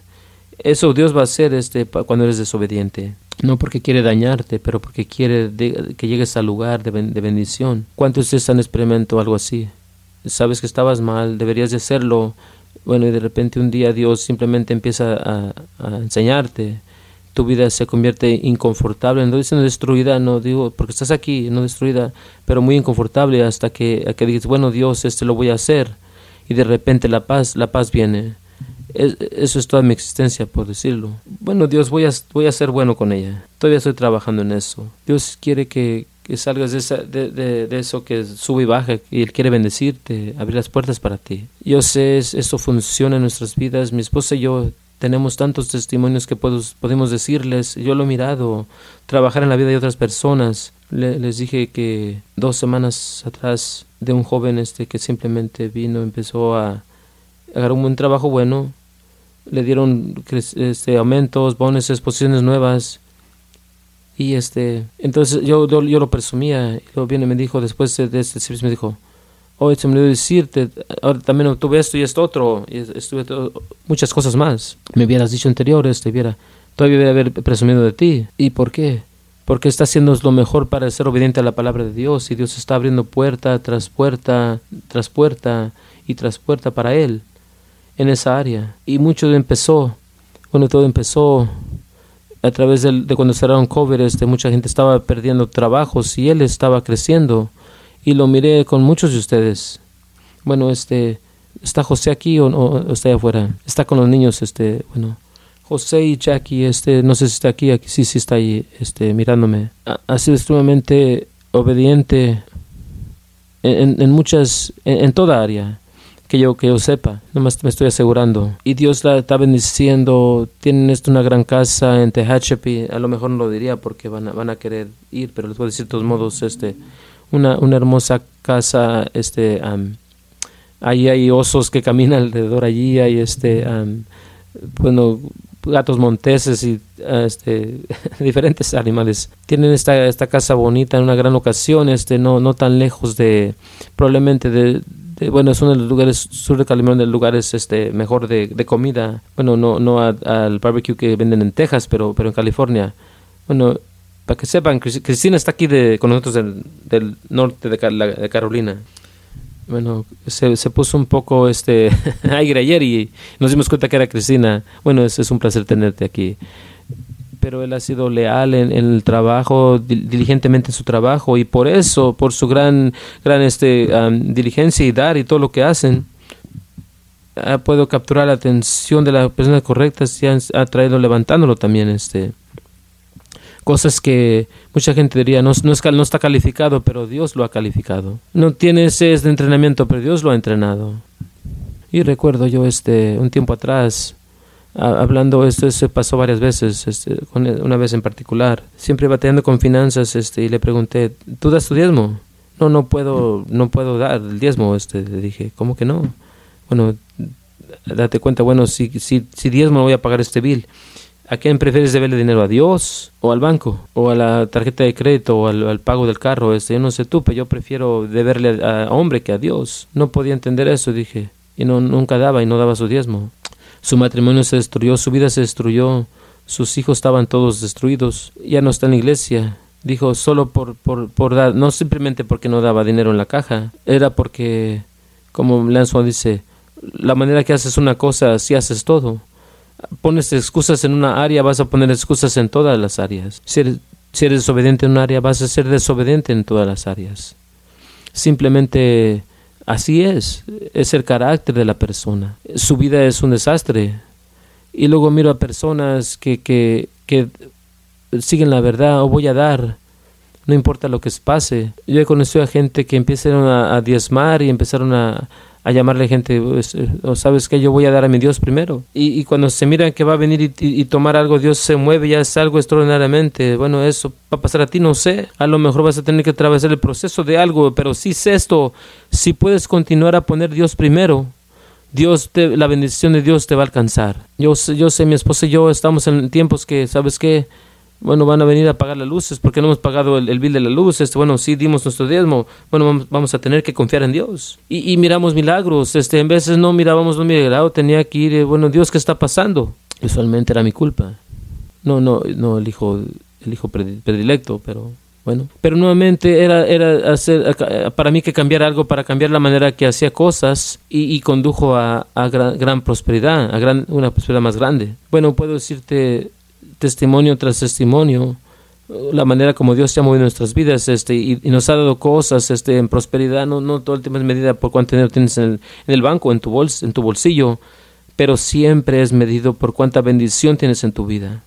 Eso Dios va a hacer este, cuando eres desobediente. No porque quiere dañarte, pero porque quiere que llegues al lugar de, de bendición. ¿Cuántos de ustedes han experimentado algo así? Sabes que estabas mal, deberías de hacerlo, bueno, y de repente un día Dios simplemente empieza a, enseñarte, tu vida se convierte inconfortable, no diciendo destruida, no digo, porque estás aquí, no destruida, pero muy inconfortable hasta que, que dices, bueno Dios, este lo voy a hacer, y de repente la paz, la paz viene. eso es toda mi existencia, por decirlo. Bueno, Dios, voy a, voy a ser bueno con ella. Todavía estoy trabajando en eso. Dios quiere que, que salgas de, esa, de, de, eso que sube y baja y Él quiere bendecirte, abrir las puertas para ti. Yo sé, esto funciona en nuestras vidas. Mi esposa y yo tenemos tantos testimonios que podemos decirles. Yo lo he mirado, trabajar en la vida de otras personas. les dije que dos semanas atrás de un joven este que simplemente vino, empezó a agarrar un buen trabajo bueno, le dieron este, aumentos, bonos, posiciones nuevas y este, entonces yo, yo, lo presumía. Y luego viene me dijo, después de este servicio, me dijo, oye, se me olvidó decirte, ahora también obtuve esto y esto otro, y estuve muchas cosas más. Me hubieras dicho anteriores, te hubiera, todavía hubiera haber presumido de ti. ¿Y por qué? Porque está haciendo lo mejor para ser obediente a la palabra de Dios y Dios está abriendo puerta tras puerta, tras puerta y tras puerta para Él en esa área. Y mucho empezó, bueno, todo empezó a través de, cuando cerraron COVID, este, mucha gente estaba perdiendo trabajos y él estaba creciendo. Y lo miré con muchos de ustedes. Bueno, este, ¿está José aquí o, está allá afuera? Está con los niños, este, bueno. José y Jackie, este, no sé si está aquí, aquí sí, sí está ahí, este, mirándome. Ha, sido extremadamente obediente en, en muchas, en toda área que yo, que yo sepa, nomás me estoy asegurando. Y Dios la está bendiciendo, tienen esto una gran casa en Tehachapi, a lo mejor no lo diría porque van a, van a querer ir, pero les voy a decir de todos modos, este, una, una hermosa casa, este, ahí hay osos que caminan alrededor allí, hay este, bueno, gatos monteses y este, [LAUGHS] diferentes animales. Tienen esta, esta casa bonita en una gran ocasión, este, no, no tan lejos de, probablemente de, eh, bueno, es uno de los lugares, sur de California, de los lugares este, mejor de, de comida. Bueno, no, no al barbecue que venden en Texas, pero, pero en California. Bueno, para que sepan, Cristina está aquí de, con nosotros del, del norte de, de, Carolina. Bueno, se, se puso un poco este [LAUGHS] aire ayer y nos dimos cuenta que era Cristina. Bueno, es, es un placer tenerte aquí pero él ha sido leal en, el trabajo, diligentemente en su trabajo, y por eso, por su gran, gran este, diligencia y dar y todo lo que hacen, ha podido capturar la atención de las personas correctas y ha, traído levantándolo también. este Cosas que mucha gente diría, no, no, es, no está calificado, pero Dios lo ha calificado. No tiene ese entrenamiento, pero Dios lo ha entrenado. Y recuerdo yo este un tiempo atrás, hablando esto se pasó varias veces este, una vez en particular siempre batallando con finanzas este y le pregunté tú das tu diezmo no, no puedo, no puedo dar el diezmo. Este, le dije, ¿cómo que no? Bueno, date cuenta, bueno, si, si, si diezmo voy a pagar este bill. ¿A quién prefieres deberle dinero? ¿A Dios o al banco? ¿O a la tarjeta de crédito o al, pago del carro? Este, yo no sé tú, pero yo prefiero deberle a, hombre que a Dios. No podía entender eso, dije. Y no, nunca daba y no daba su diezmo. Su matrimonio se destruyó, su vida se destruyó, sus hijos estaban todos destruidos. Ya no está en la iglesia. Dijo solo por, por, por dar, no simplemente porque no daba dinero en la caja, era porque, como Lance dice, la manera que haces una cosa, si haces todo pones excusas en una área, vas a poner excusas en todas las áreas. Si eres, desobediente en un área, vas a ser desobediente en todas las áreas. Simplemente así es, es el carácter de la persona. Su vida es un desastre. Y luego miro a personas que, que, que siguen la verdad o voy a dar, no importa lo que pase. Yo he conocido a gente que empezaron a diezmar y empezaron a, a llamarle gente, pues, eh, sabes que yo voy a dar a mi Dios primero. Y, cuando se mira que va a venir y, tomar algo, Dios se mueve, ya es algo extraordinariamente. Bueno, eso va a pasar a ti, no sé. A lo mejor vas a tener que atravesar el proceso de algo, pero si sé esto, si puedes continuar a poner Dios primero, Dios te, la bendición de Dios te va a alcanzar. Yo, yo sé, mi esposa y yo estamos en tiempos que, ¿sabes qué? Bueno, van a venir a pagar las luces porque no hemos pagado el, bill de la luz, este, bueno, sí dimos nuestro diezmo, bueno, vamos, a tener que confiar en Dios. Y, miramos milagros, este, en veces no mirábamos un milagro, tenía que ir, eh, bueno, Dios, ¿qué está pasando? Usualmente era mi culpa. No, no, no el hijo, el hijo predilecto, pero bueno. Pero nuevamente era, era hacer, para mí que cambiar algo, para cambiar la manera que hacía cosas y, condujo a, gran, gran, prosperidad, a gran, una prosperidad más grande. Bueno, puedo decirte testimonio tras testimonio, la manera como Dios se ha movido nuestras vidas este, y, nos ha dado cosas este, en prosperidad, no, no todo el tiempo es medida por cuánto dinero tienes en el, banco, en tu, bols, en tu bolsillo, pero siempre es medido por cuánta bendición tienes en tu vida.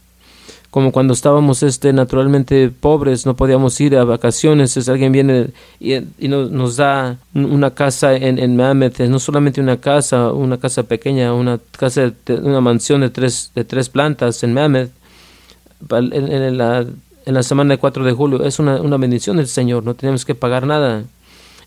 Como cuando estábamos este, naturalmente pobres, no podíamos ir a vacaciones, es, alguien viene y, y nos, da una casa en, en no solamente una casa, una casa pequeña, una casa, una mansión de tres, de tres plantas en Mammoth, en, la, en la semana de 4 de julio. Es una, una bendición del Señor, no tenemos que pagar nada.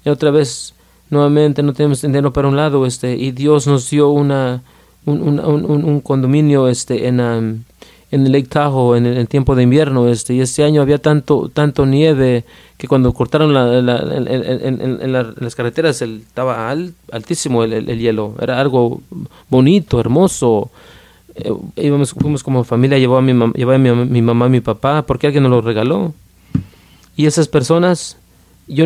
Y otra vez, nuevamente, no tenemos dinero para un lado, este, y Dios nos dio una, un, un, un, condominio este, en, um, en el Lake Tahoe en el, tiempo de invierno, este, y este año había tanto, tanto nieve que cuando cortaron la, en, las carreteras el, estaba altísimo el, el, hielo, era algo bonito, hermoso, eh, íbamos, fuimos como familia, llevó a mi, llevó a mi, mi mamá, mi papá, porque alguien nos lo regaló. Y esas personas, yo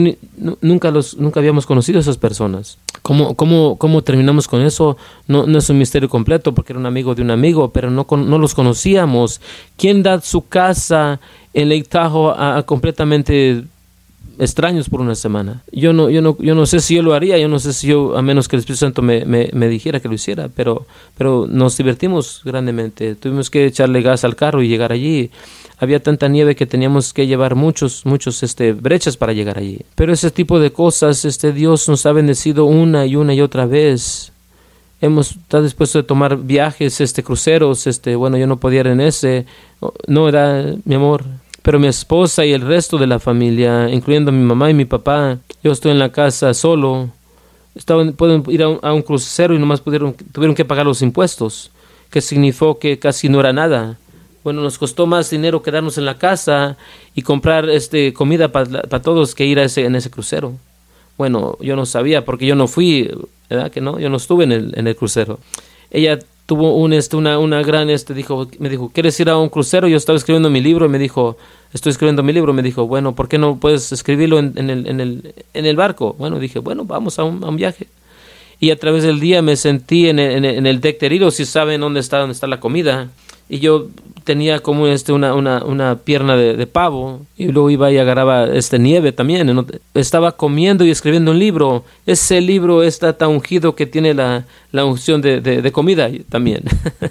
nunca, los, nunca habíamos conocido a esas personas. ¿Cómo, cómo, cómo terminamos con eso? No, no es un misterio completo, porque era un amigo de un amigo, pero no, no los conocíamos. ¿Quién da su casa en Lake Tahoe completamente extraños por una semana. Yo no, yo no, yo no sé si yo lo haría, yo no sé si yo, a menos que el Espíritu Santo me, me, dijera que lo hiciera, pero, pero nos divertimos grandemente. Tuvimos que echarle gas al carro y llegar allí. Había tanta nieve que teníamos que llevar muchos, muchos este, brechas para llegar allí. Pero ese tipo de cosas, este Dios nos ha bendecido una y una y otra vez. Hemos estado dispuestos a tomar viajes, este, cruceros, este, bueno, yo no podía ir en ese. No era, mi amor, pero mi esposa y el resto de la familia, incluyendo mi mamá y mi papá, yo estoy en la casa solo. Estaban, pueden ir a un, crucero y nomás pudieron, tuvieron que pagar los impuestos, que significó que casi no era nada. Bueno, nos costó más dinero quedarnos en la casa y comprar este comida para todos que ir a ese, en ese crucero. Bueno, yo no sabía porque yo no fui, ¿verdad que no? Yo no estuve en el, en el crucero. Ella tuvo un, este, una, una gran, este, dijo, me dijo, ¿quieres ir a un crucero? Yo estaba escribiendo mi libro y me dijo, estoy escribiendo mi libro. Me dijo, bueno, ¿por qué no puedes escribirlo en, en, el, en, el, en el barco? Bueno, dije, bueno, vamos a un, viaje. Y a través del día me sentí en el, deck herido, si saben dónde está, dónde está la comida. Y yo tenía como este una, una, una pierna de, pavo y luego iba y agarraba este nieve también. Estaba comiendo y escribiendo un libro. Ese libro está tan ungido que tiene la, la unción de, de, comida también.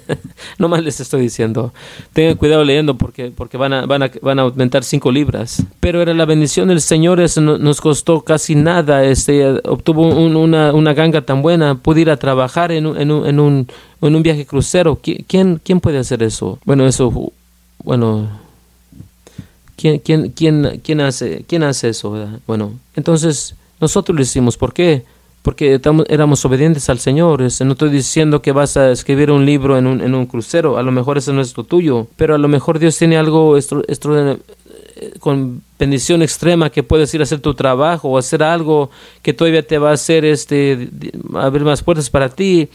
[LAUGHS] no más les estoy diciendo. Tengan cuidado leyendo porque, porque van, a, van, a, van a aumentar cinco libras. Pero era la bendición del Señor, eso nos costó casi nada. Este, obtuvo una, una ganga tan buena, pude ir a trabajar en, en, en, un, en un viaje crucero. ¿Quién, ¿Quién puede hacer eso? Bueno, eso, bueno, ¿Quién, quién, quién, quién, hace, quién hace eso? Bueno, entonces nosotros lo hicimos. ¿Por qué? Porque éramos obedientes al Señor. Este, no estoy diciendo que vas a escribir un libro en un, en un crucero. A lo mejor ese no es lo tuyo. Pero a lo mejor Dios tiene algo esto, con bendición extrema que puedes ir a hacer tu trabajo o hacer algo que todavía te va a hacer este, abrir más puertas para ti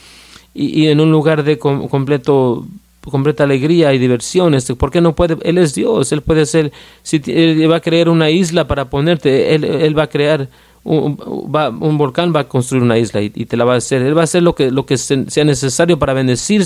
y, en un lugar de completo completa alegría y diversión. Este, ¿Por qué no puede? Él es Dios, Él puede hacer, si él va a crear una isla para ponerte, Él, él va a crear un, va, un, volcán va a construir una isla y, te la va a hacer. Él va a hacer lo que, lo que sea necesario para bendecir,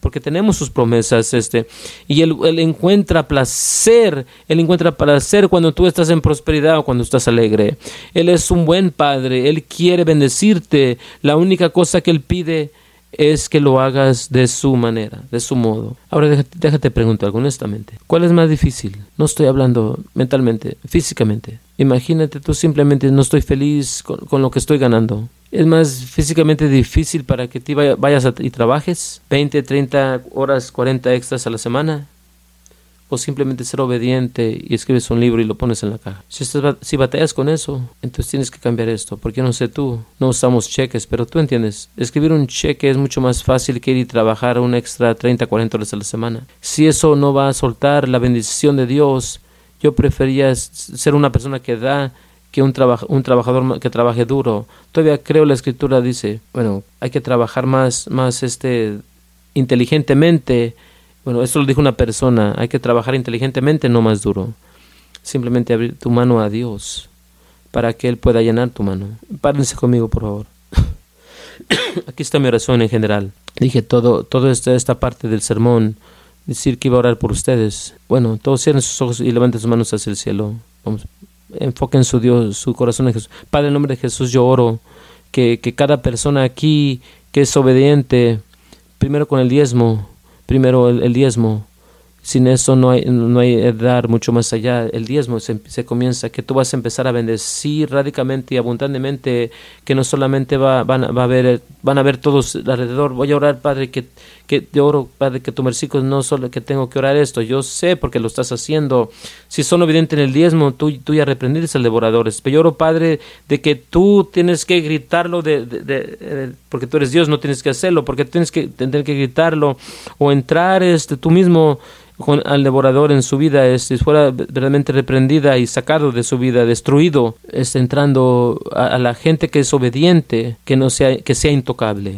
porque tenemos sus promesas. Este, y él, él, encuentra placer, Él encuentra placer cuando tú estás en prosperidad o cuando estás alegre. Él es un buen Padre, Él quiere bendecirte. La única cosa que Él pide es que lo hagas de su manera, de su modo. Ahora déjate, déjate preguntar honestamente, ¿cuál es más difícil? No estoy hablando mentalmente, físicamente. Imagínate tú simplemente no estoy feliz con, lo que estoy ganando. Es más físicamente difícil para que te vayas y trabajes 20, 30 horas, 40 extras a la semana o simplemente ser obediente y escribes un libro y lo pones en la caja. Si, estás, si batallas con eso, entonces tienes que cambiar esto, porque no sé tú, no usamos cheques, pero tú entiendes, escribir un cheque es mucho más fácil que ir y trabajar un extra 30, 40 horas a la semana. Si eso no va a soltar la bendición de Dios, yo prefería ser una persona que da que un, un trabajador que trabaje duro. Todavía creo la escritura dice, bueno, hay que trabajar más, más este, inteligentemente bueno, esto lo dijo una persona, hay que trabajar inteligentemente, no más duro. Simplemente abrir tu mano a Dios para que Él pueda llenar tu mano. Párense conmigo, por favor. [COUGHS] Aquí está mi oración en general. Dije todo, todo esta, esta parte del sermón, decir que iba a orar por ustedes. Bueno, todos cierren sus ojos y levanten sus manos hacia el cielo. Vamos, enfoquen su Dios, su corazón en Jesús. Padre, en nombre de Jesús yo oro que, que cada persona aquí que es obediente, primero con el diezmo, primero el, diezmo. Sin eso no hay, no hay dar mucho más allá. El diezmo se, se, comienza, que tú vas a empezar a bendecir radicalmente y abundantemente, que no solamente va, van, va a haber, van a ver todos alrededor. Voy a orar, Padre, que que yo oro, Padre, que tu versículo no solo que tengo que orar esto, yo sé porque lo estás haciendo. Si son evidentes en el diezmo, tú, tú ya reprendiste al devorador. Pero yo oro, Padre, de que tú tienes que gritarlo, de, de, porque tú eres Dios, no tienes que hacerlo, porque tienes que tener que gritarlo o entrar este, tú mismo con, al devorador en su vida, este, fuera realmente reprendida y sacado de su vida, destruido, este, entrando a, a la gente que es obediente, que no sea, que sea intocable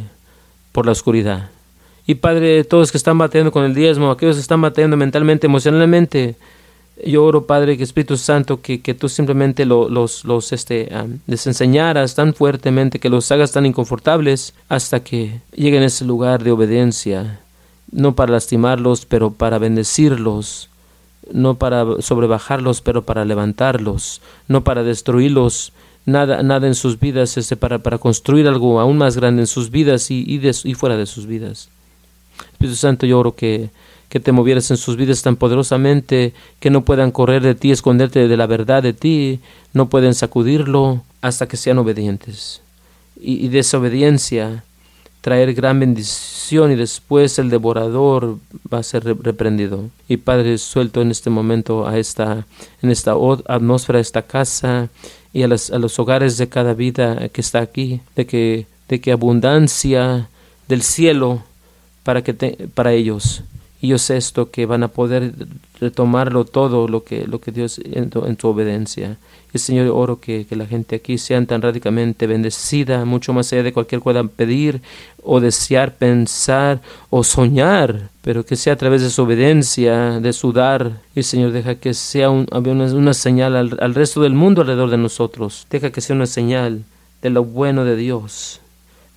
por la oscuridad. Y Padre, todos que están batallando con el diezmo, aquellos que están batallando mentalmente, emocionalmente, yo oro, Padre, que Espíritu Santo, que, que tú simplemente los, los este, les enseñaras tan fuertemente, que los hagas tan inconfortables, hasta que lleguen a ese lugar de obediencia, no para lastimarlos, pero para bendecirlos, no para sobrebajarlos, pero para levantarlos, no para destruirlos, nada, nada en sus vidas, este, para, para construir algo aún más grande en sus vidas y, y fuera de sus vidas. Espíritu Santo, yo oro que, que te movieras en sus vidas tan poderosamente que no puedan correr de ti, esconderte de la verdad de ti, no pueden sacudirlo hasta que sean obedientes. Y, desobediencia traer gran bendición y después el devorador va a ser reprendido. Y Padre, suelto en este momento a esta, en esta atmósfera, esta casa y a, las, a los hogares de cada vida que está aquí, de que, de que abundancia del cielo para, que para ellos. Y yo sé esto que van a poder retomarlo todo lo que, lo que Dios en en tu obediencia. Y Señor, oro que, que, la gente aquí sea tan radicalmente bendecida, mucho más allá de cualquier puedan pedir o desear, pensar o soñar, pero que sea a través de su obediencia, de su dar. Y Señor, deja que sea un, una, una, señal al, al resto del mundo alrededor de nosotros. Deja que sea una señal de lo bueno de Dios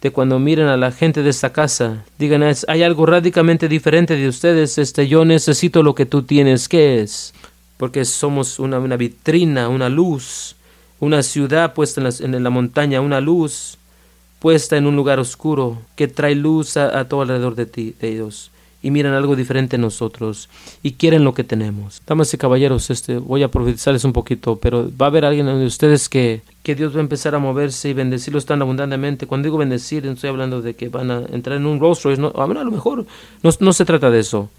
de cuando miren a la gente de esta casa, digan, hay algo radicalmente diferente de ustedes, este, yo necesito lo que tú tienes, ¿qué es? Porque somos una, vitrina, una luz, una ciudad puesta en la, montaña, una luz puesta en un lugar oscuro que trae luz a, a todo alrededor de ti, de ellos y miran algo diferente en nosotros y quieren lo que tenemos. Damas y caballeros, este, voy a profetizarles un poquito, pero va a haber alguien de ustedes que, que Dios va a empezar a moverse y bendecirlos tan abundantemente. Cuando digo bendecir, estoy hablando de que van a entrar en un rostro, no, a lo mejor no, no se trata de eso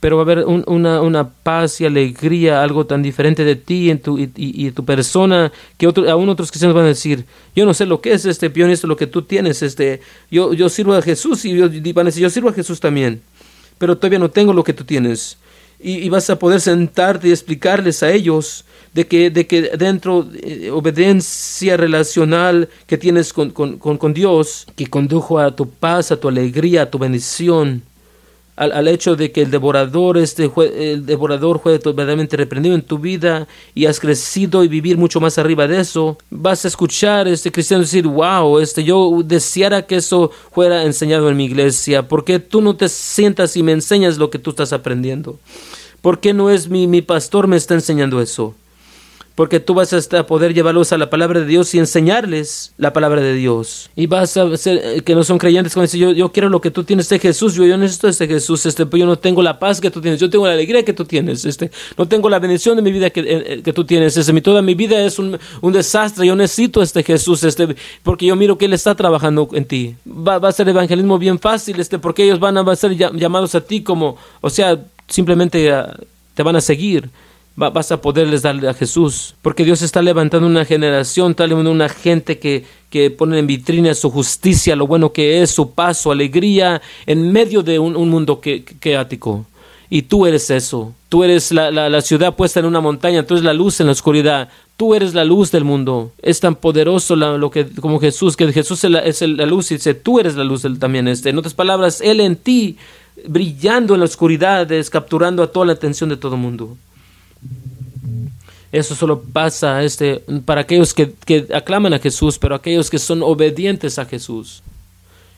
pero va a haber una, una, paz y alegría, algo tan diferente de ti en tu, y, y, tu persona, que otro, aún otros cristianos van a decir, yo no sé lo que es este peón, esto lo que tú tienes, este, yo, yo sirvo a Jesús y, y van a decir, yo sirvo a Jesús también, pero todavía no tengo lo que tú tienes. Y, y vas a poder sentarte y explicarles a ellos de que, de que dentro de eh, obediencia relacional que tienes con, con, con, Dios, que condujo a tu paz, a tu alegría, a tu bendición, al, al, hecho de que el devorador, este, el devorador fue verdaderamente reprendido en tu vida y has crecido y vivir mucho más arriba de eso, vas a escuchar este cristiano decir, wow, este, yo deseara que eso fuera enseñado en mi iglesia, porque tú no te sientas y me enseñas lo que tú estás aprendiendo? ¿Por qué no es mi, mi pastor me está enseñando eso? Porque tú vas a poder llevarlos a la palabra de Dios y enseñarles la palabra de Dios. Y vas a ser eh, que no son creyentes cuando dicen, yo, yo quiero lo que tú tienes de Jesús, yo, yo necesito este Jesús, este, pero yo no tengo la paz que tú tienes, yo tengo la alegría que tú tienes, este, no tengo la bendición de mi vida que, eh, eh, que tú tienes, este, mi, toda mi vida es un, un, desastre, yo necesito este Jesús, este, porque yo miro que Él está trabajando en ti. Va, va a ser evangelismo bien fácil, este, porque ellos van a, ser llamados a ti como, o sea, simplemente ah, te van a seguir vas a poderles darle a Jesús. Porque Dios está levantando una generación, tal una gente que, que pone en vitrina su justicia, lo bueno que es, su paz, su alegría, en medio de un, mundo que, caótico. Y tú eres eso. Tú eres la, la, ciudad puesta en una montaña, tú eres la luz en la oscuridad. Tú eres la luz del mundo. Es tan poderoso lo que, como Jesús, que Jesús es la, luz y dice, tú eres la luz también. Este. En otras palabras, Él en ti, brillando en la oscuridad, es capturando a toda la atención de todo el mundo. Eso solo pasa este, para aquellos que, que, aclaman a Jesús, pero aquellos que son obedientes a Jesús.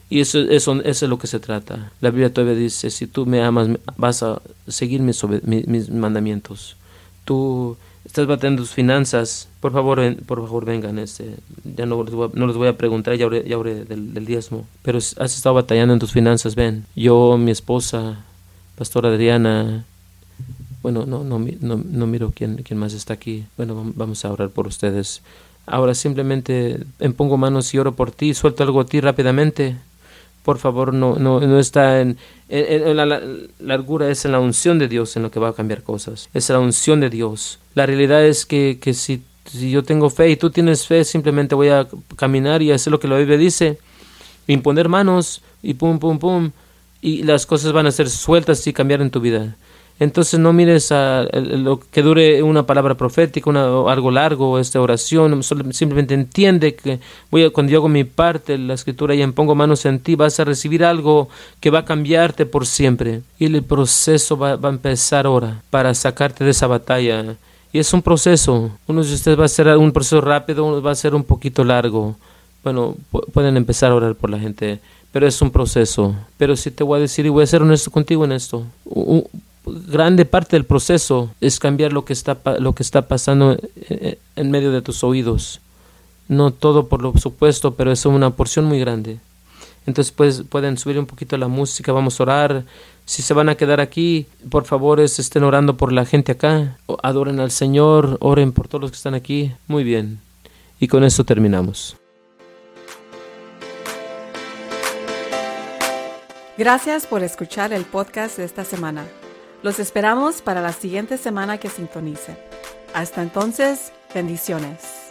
Y eso, eso, es lo que se trata. La Biblia todavía dice, si tú me amas, vas a seguir mis, mis, mandamientos. Tú estás batiendo tus finanzas, por favor, por favor vengan. Este, ya no no les voy a preguntar, ya hablé, ya del, del, diezmo. Pero has estado batallando en tus finanzas, ven. Yo, mi esposa, Pastora Adriana, bueno, no, no, no, no miro quién, quién más está aquí. Bueno, vamos a orar por ustedes. Ahora simplemente pongo manos y oro por ti, suelto algo a ti rápidamente. Por favor, no, no, no está en, en, la, largura, es en la unción de Dios en lo que va a cambiar cosas. Es la unción de Dios. La realidad es que, que si, si yo tengo fe y tú tienes fe, simplemente voy a caminar y hacer lo que la Biblia dice. Imponer manos y pum, pum, pum. Y las cosas van a ser sueltas y cambiar en tu vida. Entonces no mires a, lo que dure una palabra profética, una, algo largo, esta oración, simplemente entiende que voy a, cuando yo hago mi parte, la escritura y pongo manos en ti, vas a recibir algo que va a cambiarte por siempre. Y el proceso va, va a empezar ahora para sacarte de esa batalla. Y es un proceso. Uno de ustedes va a ser un proceso rápido, uno va a ser un poquito largo. Bueno, pueden empezar a orar por la gente, pero es un proceso. Pero sí te voy a decir y voy a ser honesto contigo en esto grande parte del proceso es cambiar lo que está, lo que está pasando en medio de tus oídos. No todo por lo supuesto, pero es una porción muy grande. Entonces pues, pueden subir un poquito la música, vamos a orar. Si se van a quedar aquí, por favor estén orando por la gente acá. Adoren al Señor, oren por todos los que están aquí. Muy bien. Y con eso terminamos. Gracias por escuchar el podcast de esta semana. Los esperamos para la siguiente semana que sintonice. Hasta entonces, bendiciones.